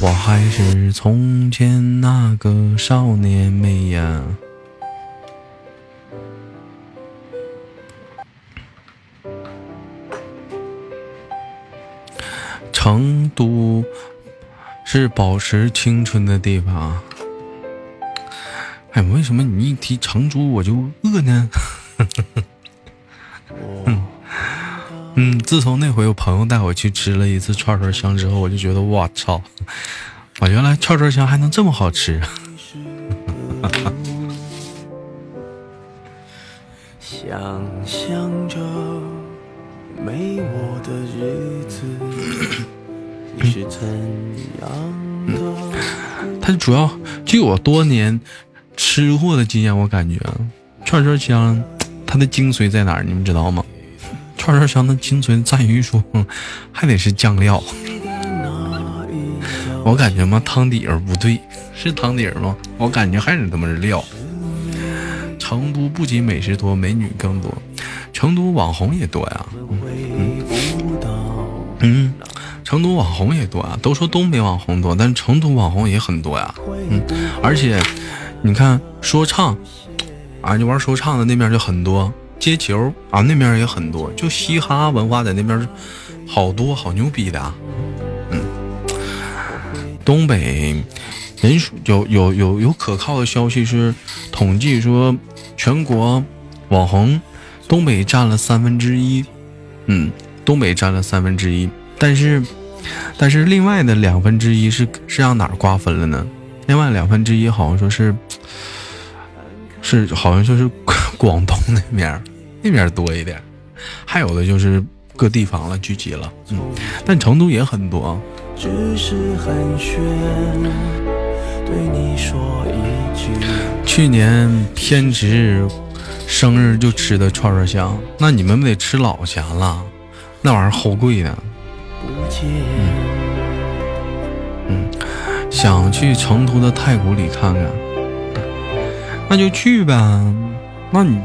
我还是从前那个少年妹呀。成都是保持青春的地方。哎，为什么你一提成都我就饿呢？嗯，自从那回我朋友带我去吃了一次串串香之后，我就觉得我操，我原来串串香还能这么好吃。想象着没我的日子，你是怎样的？它主要据我多年吃货的经验，我感觉啊串串香它的精髓在哪儿？你们知道吗？串串香的精髓在于说，还得是酱料。我感觉嘛，汤底儿不对，是汤底儿吗？我感觉还是他妈是料。成都不仅美食多，美女更多，成都网红也多呀。嗯，成都网红也多啊，都说东北网红多，但成都网红也很多呀。嗯，而且你看说唱啊，你玩说唱的那边就很多，接球啊那边也很多，就嘻哈文化在那边好多，好牛逼的啊。嗯，东北人数有有有有可靠的消息是统计说，全国网红东北占了三分之一。嗯，东北占了三分之一，但是，但是另外的两分之一是是让哪儿瓜分了呢？另外两分之一好像说是，是好像就是广东那边儿那边儿多一点，还有的就是各地方了聚集了，嗯，但成都也很多啊。只是寒暄，对你说一句，去年偏执生日就吃的串串香，那你们不得吃老钱了，那玩意儿齁贵的。嗯嗯。想去成都的太古里看看。那就去呗。那你，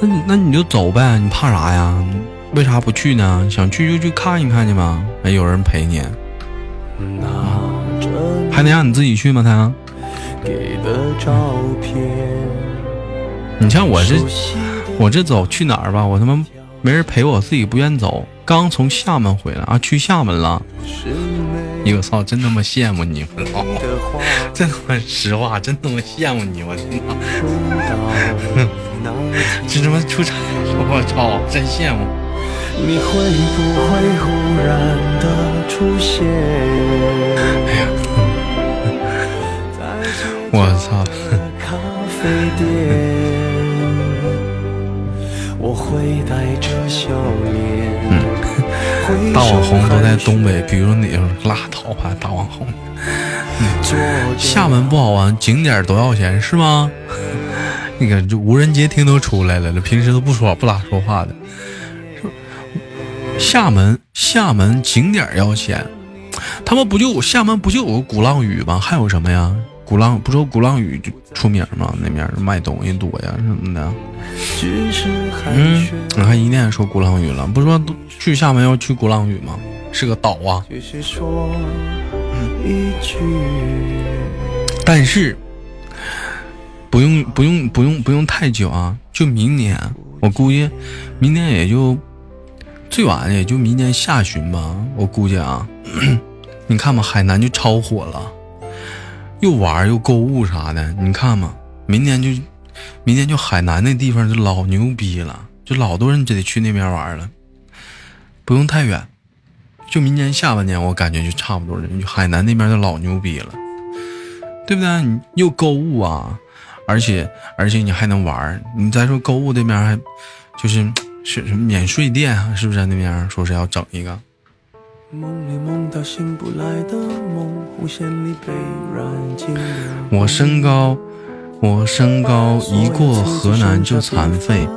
那你那你就走呗，你怕啥呀？为啥不去呢？想去就去看一看去嘛，还有人陪你，拿着还得让你自己去吗？他，给的照片，你像我这我这走去哪儿吧？我他妈没人陪我，自己不愿走。刚从厦门回来啊，去厦门了。我操，真他妈羡慕你！我操，真他妈实话，真他妈羡慕你！我他妈出差，我操，真羡慕。你会不会忽然的出现？哎呀，在我操，咖啡店，我会带着笑脸。大网红都在东北，比如你拉倒吧，大网红。厦门不好玩，景点都要钱是吗？那个就无人接听都出来了，平时都不说不咋说话的。厦门厦门景点要钱，他们不就厦门不就有个鼓浪屿吗？还有什么呀？鼓浪不说鼓浪屿就出名吗？那边卖东西多呀什么的。嗯暄，你看一念说鼓浪屿了，不说去厦门要去鼓浪屿吗？是个岛啊。但是不用不用不用不用太久啊，就明年，我估计明年也就最晚也就明年下旬吧，我估计啊，你看吧，海南就超火了，又玩又购物啥的，你看嘛，明年就明年就海南那地方就老牛逼了，就老多人就得去那边玩了，不用太远，就明年下半年我感觉就差不多了，海南那边就老牛逼了。对不对？你又购物啊，而且而且你还能玩。你再说购物这边还就是是免税店啊，是不是那边说是要整一个？我身高，我身高一过河南就残废，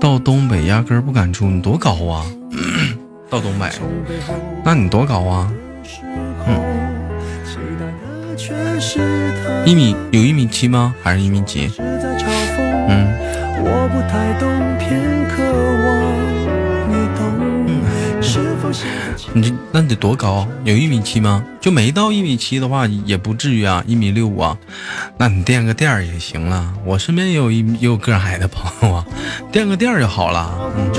到东北压根儿不敢住。你多高啊？到东北，那你多高啊？一米有一米七吗？还是一米几？是在嘲讽，嗯，你这那得多高？有一米七吗？就没到一米七的话，也不至于啊，一米六五啊。那你垫个垫儿也行了。我身边也有一也有个矮的朋友啊，垫个垫儿就好了。嗯，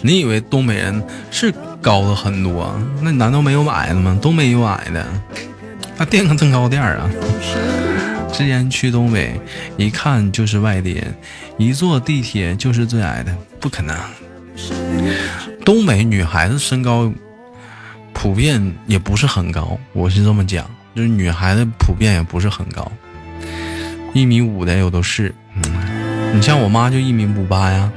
你以为东北人是高的很多？那难道没有矮的吗？东北有矮的，那垫个增高垫儿啊。之前去东北，一看就是外地人，一坐地铁就是最矮的，不可能。东北女孩子身高普遍也不是很高，我是这么讲，就是女孩子普遍也不是很高，一米五的有都是。嗯，你像我妈就一米五八呀。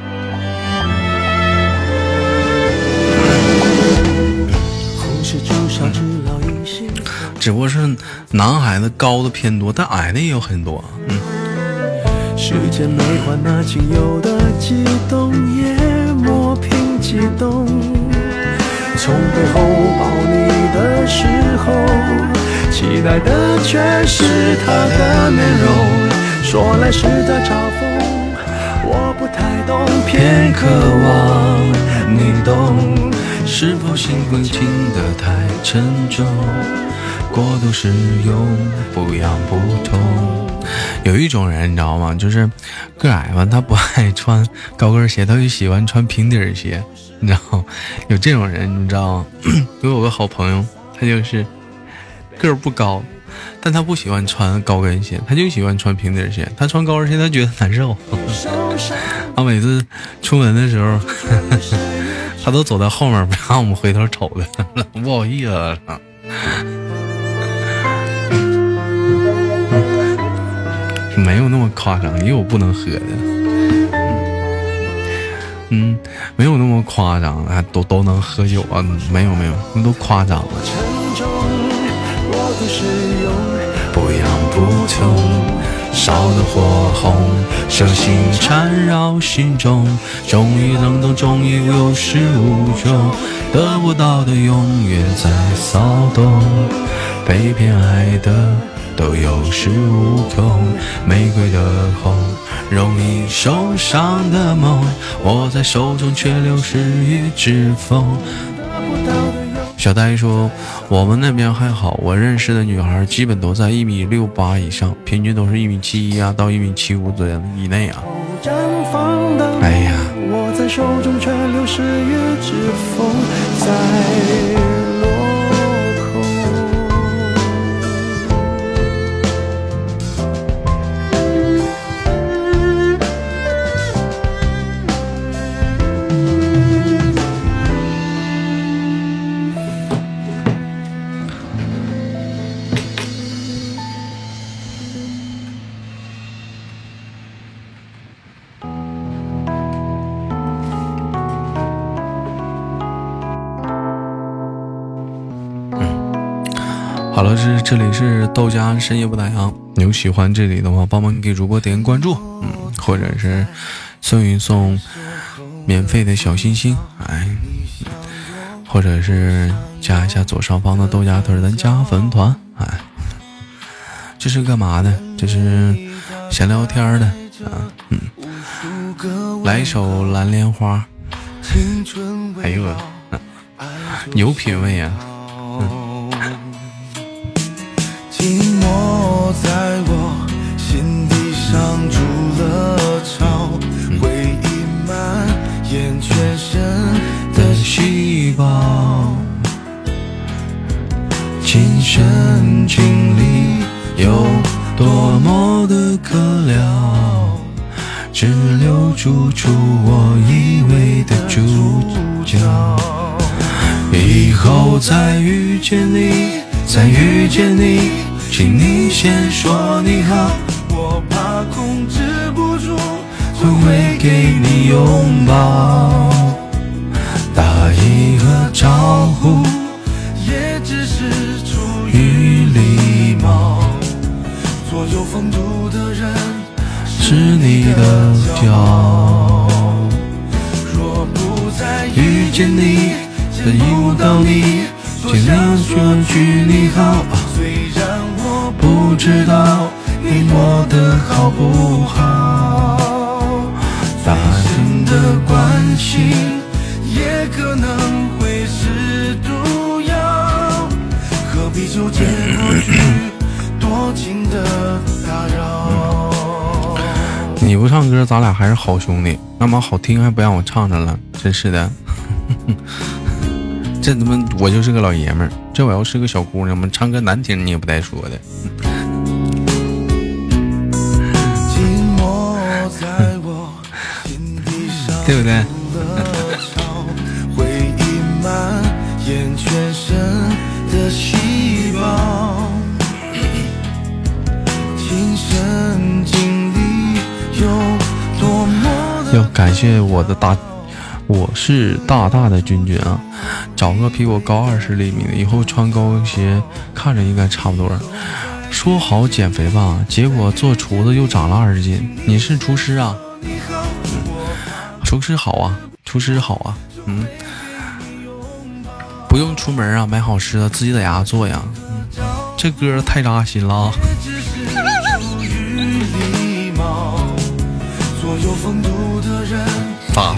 只不过是男孩子高的偏多，但矮的也有很多。嗯，时间没换那仅有的激动，也磨平激动。从背后抱你的时候，期待的却是他的面容。说来是在嘲讽，我不太懂，偏渴望你懂。是否心会轻得太沉重？过度使用不痒不痛。有一种人你知道吗？就是个矮嘛，他不爱穿高跟鞋，他就喜欢穿平底鞋。你知道，有这种人，你知道吗？我有个好朋友，他就是个儿不高，但他不喜欢穿高跟鞋，他就喜欢穿平底鞋。他穿高跟鞋，他觉得难受。他每次出门的时候，他都走在后面，不让我们回头瞅他，不好意思。没有那么夸张，也有不能喝的。嗯，没有那么夸张啊，都都能喝酒啊？没有没有，那都夸张了。沉重，过度使用。不痒不痛，烧得火红，蛇心缠绕心中，终于能懂，终于有始无终，得不到的永远在骚动，被偏爱的都有恃无恐。玫瑰的红，容易受伤的梦，握在手中却流失于指缝。小呆说：“我们那边还好，我认识的女孩基本都在一米六八以上，平均都是一米七一啊到一米七五左右以内啊。绽放的哎呀，握在手中却流失于指缝，在是这里是豆家深夜不打烊。有喜欢这里的话，帮忙给主播点个关注，嗯，或者是送一送免费的小心心，哎，或者是加一下左上方的豆家腿儿的加粉团，哎，这是干嘛的？这是闲聊天的，啊，嗯，来一首《蓝莲花》，哎呦我，有品位呀、上筑了潮，回忆蔓延全身的细胞，亲身经历有多么的可了，只留住出我以为的主角。以后再遇见你，再遇见你，请你先说你好，我怕控制不住，我会给你拥抱，打一个招呼，也只是出于礼貌。所有风度的人。是你的骄傲。若不再遇见你，见不到你，尽量说句你好。虽然我不知道你过得好不好，大人的关心也可能会是毒药，何必纠结过去多情的打扰？你不唱歌，咱俩还是好兄弟。那么好听还不让我唱上了，真是的。这他妈我就是个老爷们儿，这我要是个小姑娘，们唱歌难听你也不带说的。对不对要感谢我的大，我是大大的君君啊，找个比我高二十厘米的，以后穿高跟鞋看着应该差不多。说好减肥吧，结果做厨子又长了二十斤。你是厨师啊？厨师好啊，厨师好啊，嗯，不用出门啊，买好吃的自己在家做呀。嗯，这歌太扎心了 咋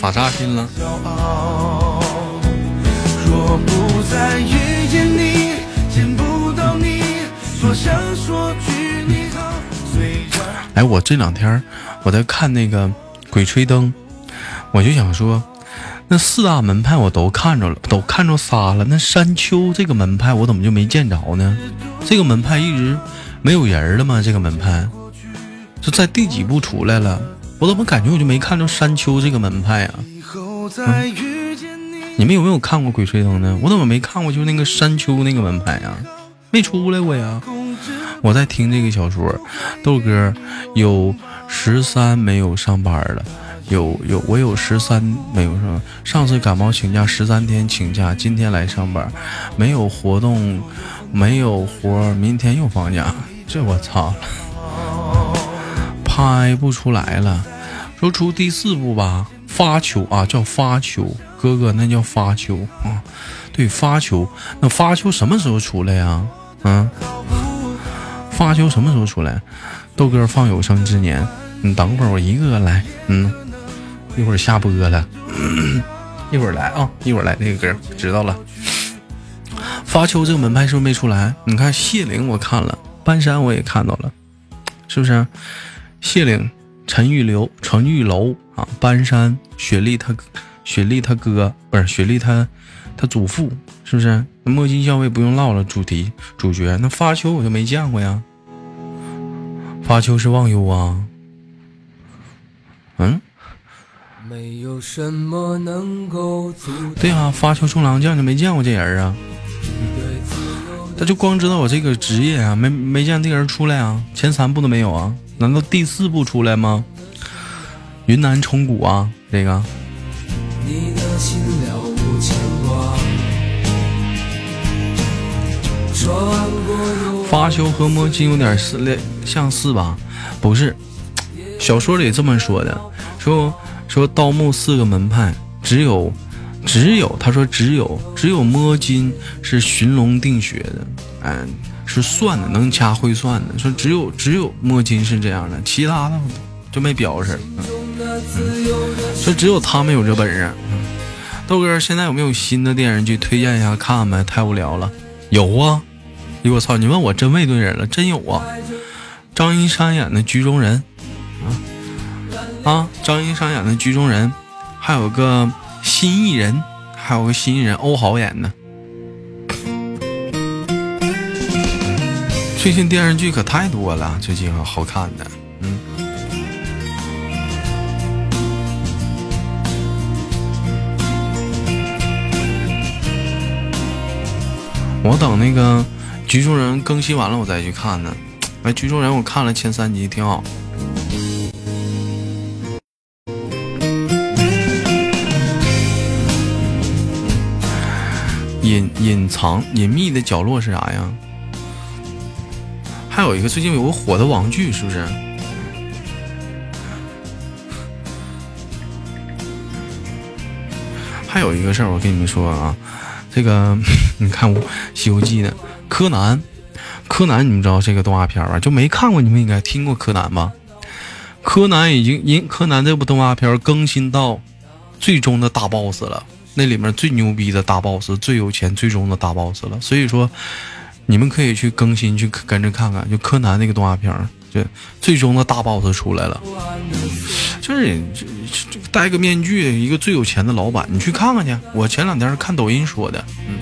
咋扎心了？骄傲。若不再遇见你，见不到你，多想说句你好。虽然哎，我这两天我在看那个《鬼吹灯》，我就想说，那四大门派我都看着了，都看着仨了。那山丘这个门派我怎么就没见着呢？这个门派一直没有人了吗？这个门派是在第几部出来了？我怎么感觉我就没看着山丘这个门派啊？你，们有没有看过《鬼吹灯》呢？我怎么没看过？就那个山丘那个门派啊，没出来过呀。我在听这个小说，豆哥有十三没有上班了，有有我有十三没有上，上次感冒请假十三天请假，今天来上班，没有活动，没有活，明天又放假，这我操了，拍不出来了，说出第四部吧，发球啊，叫发球，哥哥那叫发球啊，对发球，那发球什么时候出来呀？嗯、发球什么时候出来？豆哥放有生之年，你等会儿我一个个来，嗯，一会儿下播了，一会儿来啊，一会儿来那个歌，知道了。发丘这个门派是不是没出来？你看谢灵我看了，搬山我也看到了，是不是？谢灵、陈玉流、陈玉楼啊，搬山、雪莉他、雪莉他哥不是雪莉他他祖父，是不是？那墨金校尉不用唠了，主题主角那发丘我就没见过呀。发丘是忘忧啊，嗯，没有什么能够对啊，发球中郎将就没见过这人啊。他就光知道我这个职业啊，没没见这人出来啊，前三部都没有啊，难道第四部出来吗？云南虫谷啊，这个你的心了无牵挂。发球和摸金有点似类相似吧？不是，小说里这么说的，说说盗墓四个门派，只有只有他说只有只有摸金是寻龙定穴的，嗯，是算的，能掐会算的，说只有只有摸金是这样的，其他的就没表示。嗯说只有他们有这本事。豆哥，现在有没有新的电视剧推荐一下看呗？太无聊了。有啊，哎我操！你问我真问对人了，真有啊。张一山演的局中人，啊，张一山演的局中人，还有个新艺人，还有个新艺人欧豪演的。最近电视剧可太多了，最近好看的，嗯。我等那个局中人更新完了，我再去看呢。哎，局中人我看了前三集，挺好。隐隐藏隐秘的角落是啥呀？还有一个最近有个火的网剧，是不是？还有一个事儿，我跟你们说啊，这个 你看《西游记》的柯南，柯南你们知道这个动画片吧？就没看过，你们应该听过柯南吧？柯南已经因柯南这部动画片更新到最终的大 boss 了，那里面最牛逼的大 boss，最有钱最终的大 boss 了。所以说，你们可以去更新去跟着看看，就柯南那个动画片，就最终的大 boss 出来了。就是就就戴个面具，一个最有钱的老板，你去看看去。我前两天看抖音说的，嗯，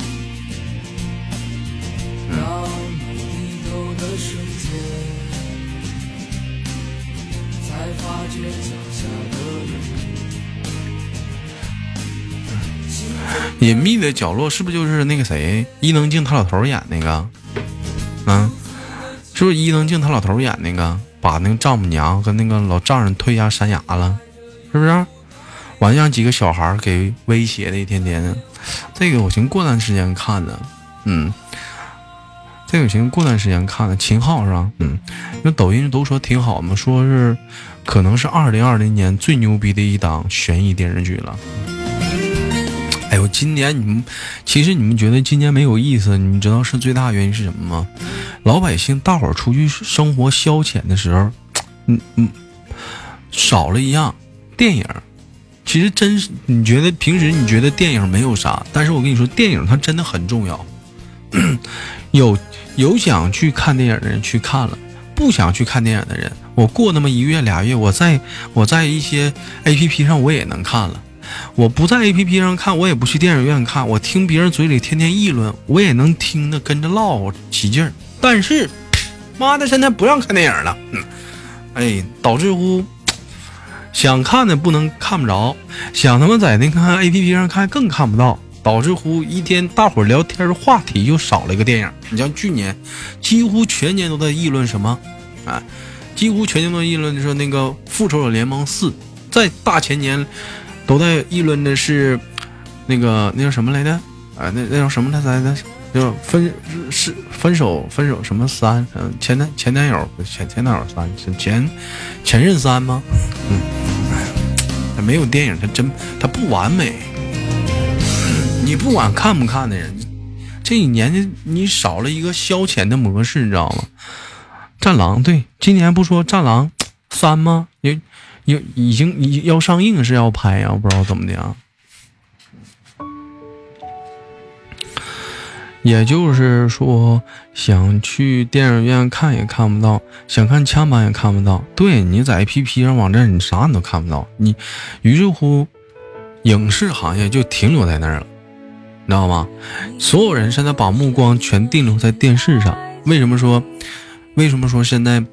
隐秘的角落是不是就是那个谁伊能静他老头演那个？嗯，是不是伊能静他老头演那个？把那个丈母娘跟那个老丈人推下山崖了，是不是？完让几个小孩给威胁的，一天天的。这个我寻思过段时间看的，嗯，这个我寻过段时间看的。秦昊是吧？嗯，那抖音都说挺好嘛，说是可能是二零二零年最牛逼的一档悬疑电视剧了。哎呦，今年你们其实你们觉得今年没有意思，你们知道是最大原因是什么吗？老百姓大伙儿出去生活消遣的时候，嗯嗯，少了一样电影。其实真你觉得平时你觉得电影没有啥，但是我跟你说，电影它真的很重要。有有想去看电影的人去看了，不想去看电影的人，我过那么一个月俩月，我在我在一些 A P P 上我也能看了。我不在 A P P 上看，我也不去电影院看，我听别人嘴里天天议论，我也能听着跟着唠起劲儿。但是，妈的，现在不让看电影了，嗯，哎，导致乎想看的不能看不着，想他妈在那个 A P P 上看更看不到，导致乎一天大伙儿聊天的话题就少了一个电影。你像去年，几乎全年都在议论什么？啊，几乎全年都在议论说那个《复仇者联盟四》，在大前年。都在议论的是那个那叫什么来着？啊，那那叫什么来着？就分是分手分手什么三？嗯，前男前男友前前男友三前前任三吗？嗯，他没有电影，他真他不完美。你不管看不看的人，这一年你少了一个消遣的模式，你知道吗？战狼对，今年不说战狼三吗？因为有已经已要上映是要拍呀、我不知道怎么的啊。也就是说，想去电影院看也看不到，想看枪版也看不到。对你在 APP 上网站，你啥你都看不到。你于是乎，影视行业就停留在那儿了，你知道吗？所有人现在把目光全定留在电视上。为什么说？为什么说现在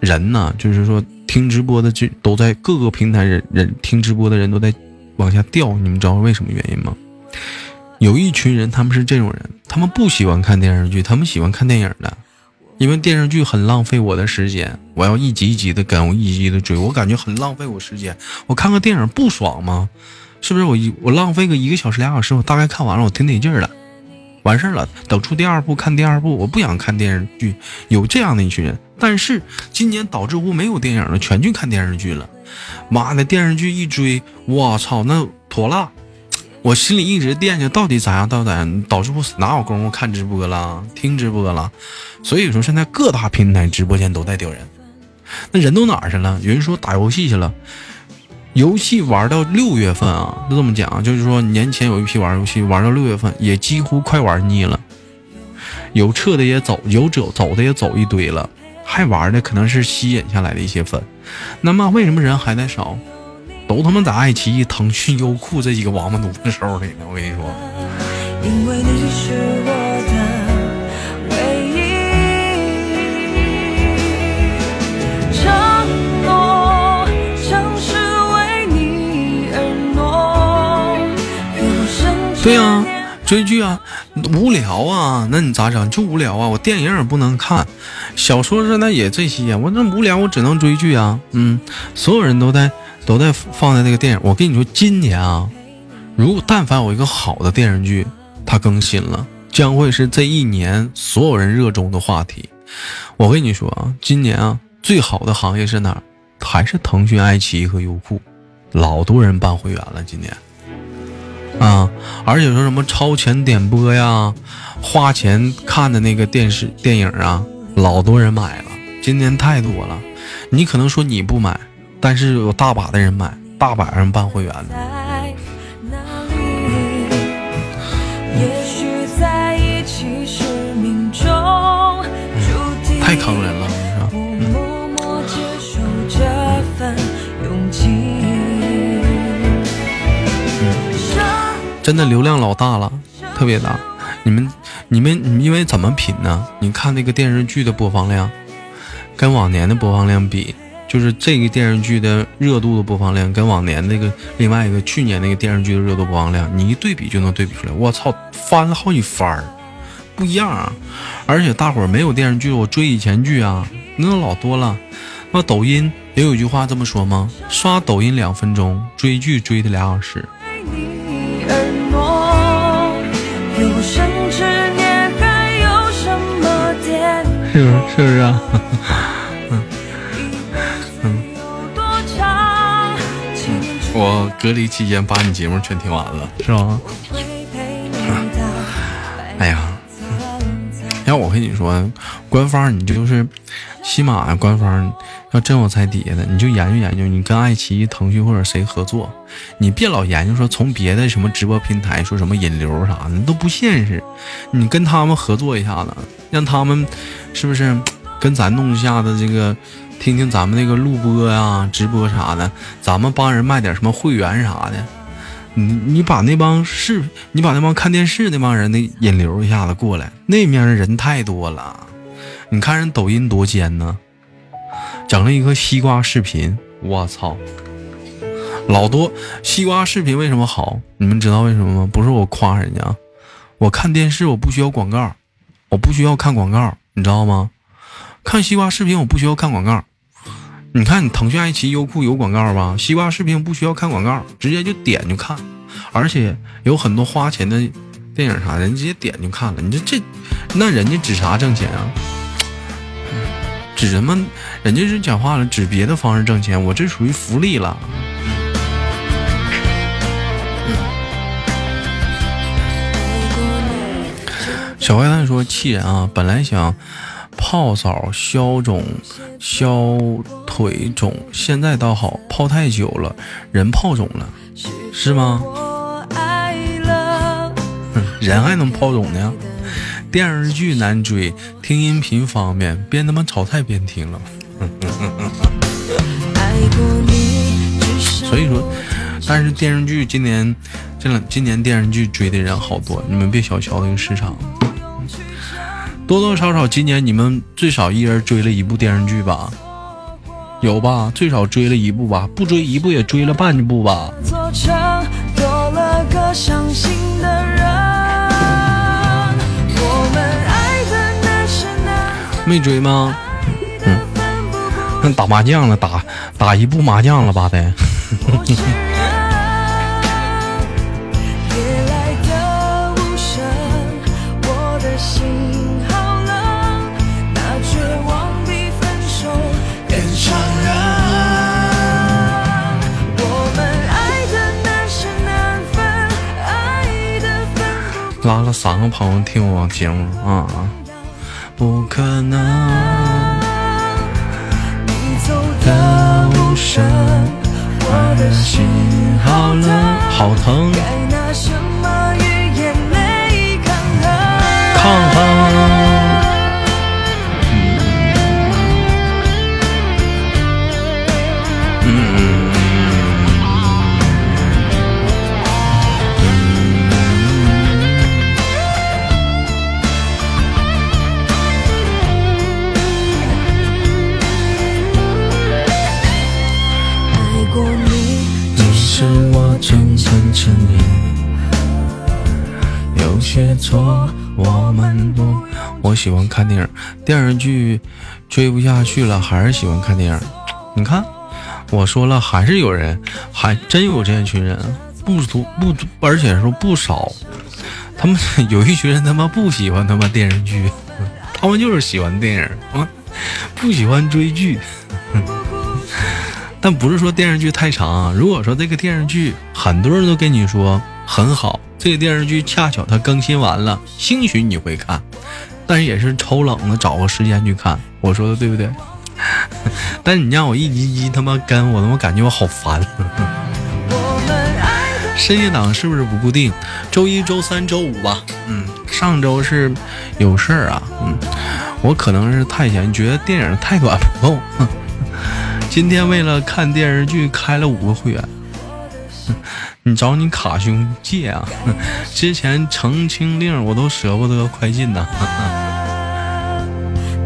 人呢？就是说听直播的就都在各个平台人人听直播的人都在往下掉。你们知道为什么原因吗？有一群人，他们是这种人，他们不喜欢看电视剧，他们喜欢看电影的，因为电视剧很浪费我的时间，我要一集一集的跟，我一集一集的追，我感觉很浪费我时间。我看个电影不爽吗？是不是我一我浪费个一个小时俩小时，我大概看完了，我挺得劲儿了，完事儿了，等出第二部看第二部，我不想看电视剧。有这样的一群人，但是今年导致乎没有电影了，全去看电视剧了。妈的，电视剧一追，我操，那妥了。我心里一直惦记到底咋样，到底咋样，导致我哪有功夫看直播了，听直播了。所以说现在各大平台直播间都在丢人，那人都哪儿去了？有人说打游戏去了，游戏玩到六月份啊，就这么讲，就是说年前有一批玩游戏玩到六月份，也几乎快玩腻了，有撤的也走，有走走的也走一堆了，还玩的可能是吸引下来的一些粉。那么为什么人还在少？都他妈在爱奇艺、腾讯、优酷这几个王八犊子手里呢！我跟你说，因为你是我的对呀、追剧啊，无聊啊，那你咋整？就无聊啊！我电影也不能看，小说是那也这些，我这无聊，我只能追剧啊。嗯，所有人都在都在放在那个电影。我跟你说，今年啊，如果但凡有一个好的电视剧，它更新了，将会是这一年所有人热衷的话题。我跟你说啊，今年啊，最好的行业是哪儿？还是腾讯、爱奇艺和优酷，老多人办会员了，今年。啊，而且说什么超前点播呀，花钱看的那个电视电影啊，老多人买了，今年太多了。你可能说你不买，但是有大把的人买，大把人办会员的。在哪里？也许在一起是命中注定。太坑了，真的流量老大了，特别大。你们、你们、你们因为怎么品呢？你看那个电视剧的播放量，跟往年的播放量比，就是这个电视剧的热度的播放量，跟往年那个另外一个去年那个电视剧的热度播放量，你一对比就能对比出来。我操，翻了好几番儿，不一样啊！而且大伙儿没有电视剧，我追以前剧啊，那老多了。那抖音也有一句话这么说吗？刷抖音两分钟，追剧追的俩小时。生之年还有什么惦记？是不是？是不是啊？有多长？青春我隔离期间把你节目全听完了，是吧？会陪你到 哎呀，要我跟你说，官方你就是起码，官方要真有在底下的，你就研究研究，你跟爱奇艺、腾讯或者谁合作，你别老研究说从别的什么直播平台说什么引流啥的，那都不现实。你跟他们合作一下子，让他们是不是跟咱弄一下子这个，听听咱们那个录播呀、直播啥的，咱们帮人卖点什么会员啥的。你你把那帮视，你把那帮看电视那帮人的引流一下子过来，那面的人太多了。你看人抖音多尖呢，整了一个西瓜视频，我操，老多西瓜视频为什么好？你们知道为什么吗？不是我夸人家，我看电视我不需要广告，我不需要看广告，你知道吗？看西瓜视频我不需要看广告。你看，你腾讯、爱奇艺、优酷有广告吧？西瓜视频不需要看广告，直接就点就看，而且有很多花钱的电影啥的，你直接点就看了。你这这，那人家指啥挣钱啊？指什么？人家是讲话了，指别的方式挣钱，我这属于福利了。小坏蛋说：“气人啊！本来想泡澡消肿、消腿肿，现在倒好，泡太久了，人泡肿了，是吗？哼 人还能泡肿呢？电视剧难追，听音频方便，边他妈炒菜边听了。所以说，但是电视剧今年，这两今年电视剧追的人好多，你们别小瞧这个市场。多多少少，今年你们最少一人追了一部电视剧吧？有吧？最少追了一部吧？不追一部也追了半部吧？没追吗？分分不顾那打麻将了，打打一部麻将了吧得。拉了三个朋友听我节目啊啊！不可能你走的无声，我的心好疼，该拿什么与眼泪抗衡？错我们不。我喜欢看电影，电视剧追不下去了，还是喜欢看电影。你看，我说了，还是有人，还真有这样一群人，不足不足，而且说不少。他们有一群人他妈不喜欢他妈电视剧，他们就是喜欢电影啊，不喜欢追剧。但不是说电视剧太长，如果说这个电视剧很多人都跟你说很好，这个电视剧恰巧它更新完了，兴许你会看，但是也是抽冷子找个时间去看。我说的对不对？但你让我一集集他妈跟，我他妈感觉我好烦。深夜档是不是不固定？周一周三周五吧。嗯，上周是有事儿啊。嗯，我可能是太闲，觉得电影太短不够。今天为了看电视剧开了五个会员。哼你找你卡兄借啊！之前澄清令我都舍不得快进呐。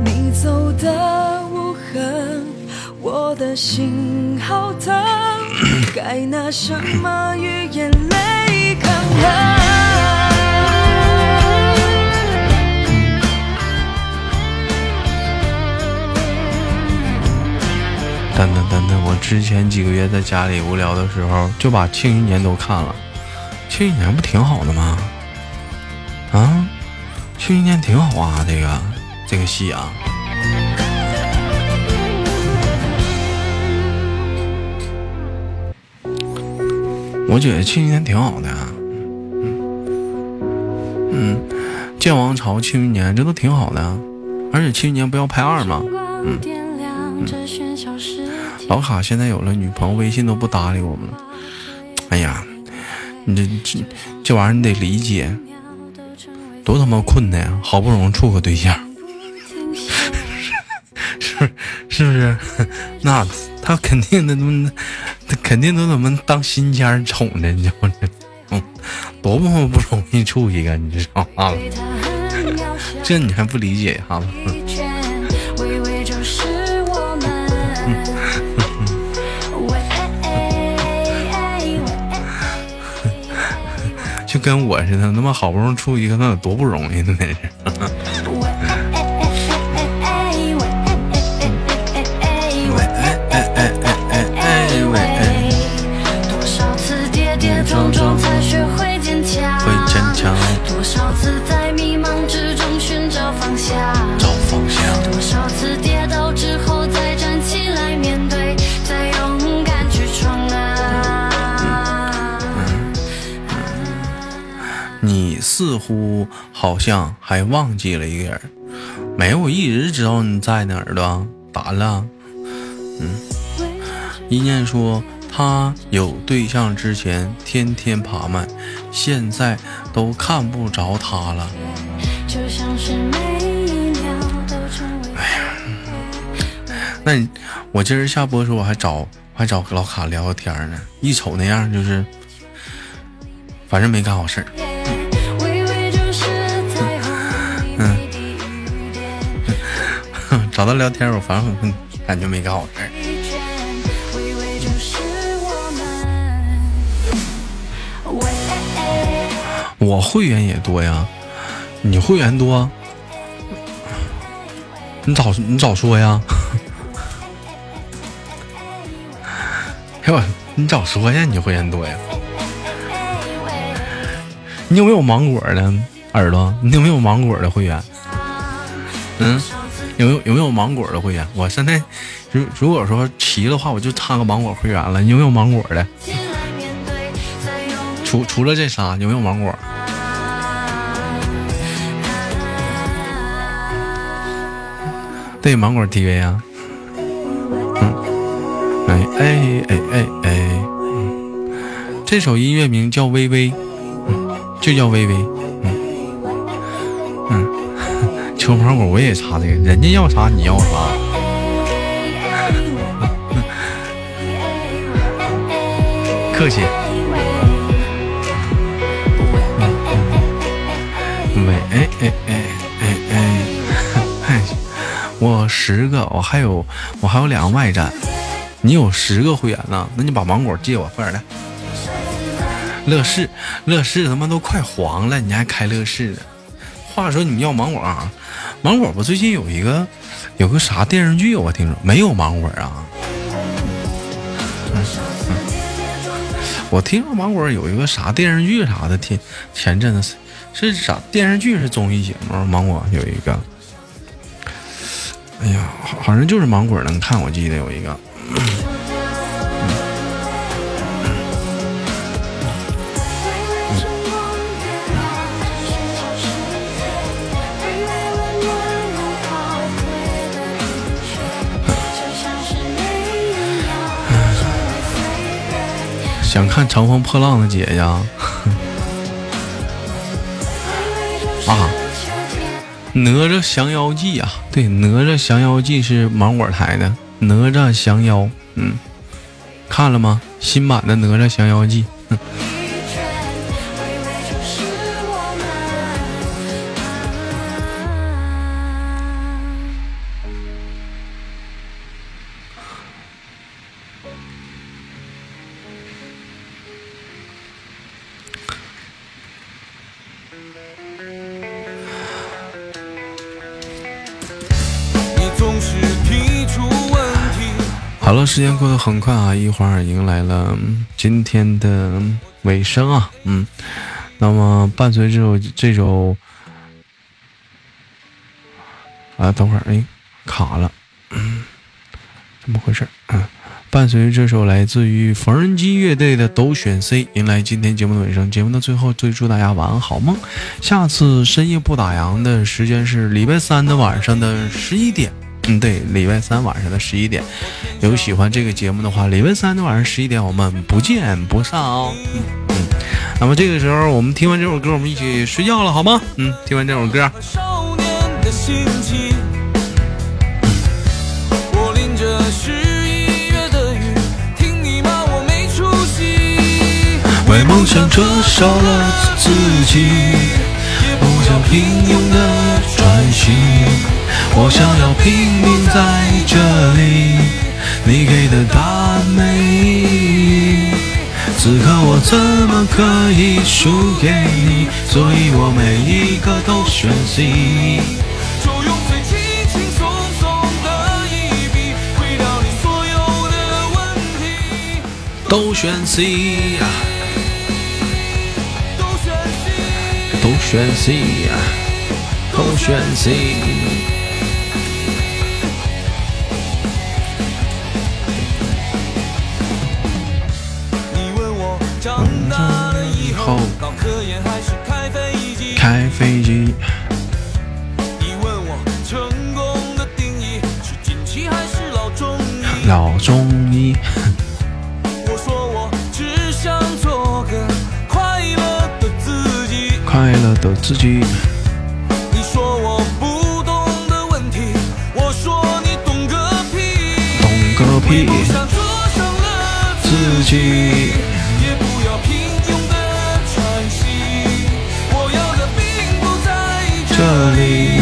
你走的无痕，我的心好疼，该拿什么与眼泪抗衡？等等等等，我之前几个月在家里无聊的时候，就把《庆余年》都看了，《庆余年》不挺好的吗？啊，《庆余年》挺好啊，这个这个戏啊。我觉得《庆余年》挺好的、啊，嗯。嗯，《剑王朝》《庆余年》这都挺好的、啊，而且《庆余年》不要拍二吗？嗯。老卡现在有了女朋友，微信都不搭理我们了。哎呀，你这这这玩意儿你得理解，多他妈困难呀！好不容易处个对象，是是？是不是？那他肯定的他妈，他肯定都他妈当心尖儿宠着，你知道吗？嗯，多么不容易处一个，你知道吗？这你还不理解哈？微跟我似的，他妈好不容易出一个，那有多不容易呢？那是。好像还忘记了一个人，没，我一直知道你在哪儿的咋了？嗯，一念说他有对象之前天天爬麦，现在都看不着他了。哎呀那你我今儿下播的时候我还找还找老卡聊个天呢，一瞅那样就是，反正没干好事。找他聊天，我反正感觉没干好事儿。我。会员也多呀，你会员多，你早你早说呀！哎呦，你早说呀！你会员多呀？你有没有芒果的耳朵？你有没有芒果的会员？嗯，有没有有没有芒果的会员？我现在如如果说齐的话，我就插个芒果会员了。有没有芒果的？除除了这仨，有没有芒果？对，芒果 TV 啊。嗯，哎哎哎哎哎，嗯，这首音乐名叫《微微》，嗯，就叫《微微》，求芒果我也查这个，人家要啥你要啥。客气。喂，哎哎哎哎哎，嗨，我十个，我还有我还有两个外站，你有十个会员呢，那你把芒果借我，快点来。乐视，乐视他妈都快黄了，你还开乐视呢？话说你们要芒果啊？芒果不最近有一个有个啥电视剧，我听说没有芒果啊？我听说芒果有一个啥电视剧啥的，前前阵子是是啥电视剧是综艺节目？芒果有一个，哎呀，好好像就是芒果能看，我记得有一个。想看《乘风破浪的姐姐》啊？啊，《哪吒降妖记》啊，对，《哪吒降妖记》是芒果台的，《哪吒降妖》，嗯，看了吗？新版的《哪吒降妖记》，嗯，好了，时间过得很快啊，一会儿迎来了今天的尾声啊，嗯，那么伴随这首这首啊，等会儿哎卡了，怎么回事？嗯，伴随这首来自于缝纫机乐队的《都选 C》，迎来今天节目的尾声。节目的最后，最祝大家晚安好梦。下次深夜不打烊的时间是礼拜三的晚上的十一点。嗯，对，礼拜三晚上的十一点，有喜欢这个节目的话，礼拜三的晚上十一点，我们不见不散哦。嗯嗯，那么这个时候，我们听完这首歌，我们一起睡觉了，好吗？嗯，听完这首歌，少年的心情。我淋着十一月的雨，听你骂我没出息。为梦想折烧了自己，不想平庸的专心，我想要拼命在这里，你给的答案没意义。此刻我怎么可以输给你？所以我每一个都选 C。就用最轻轻松松的一笔，毁掉你所有的问题。都选 C 呀、都选 C，都选 C 呀、都选 C。搞科研还是开飞机？开飞机。你问我成功的定义是还是老中医？老中医。我说我只想做个快乐的自己。快乐的自己。你说我不懂的问题我说你懂个屁。懂个屁。想做成了自己。这里，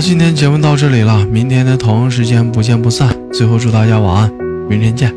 今天节目到这里了，明天的同样时间不见不散。最后祝大家晚安，明天见，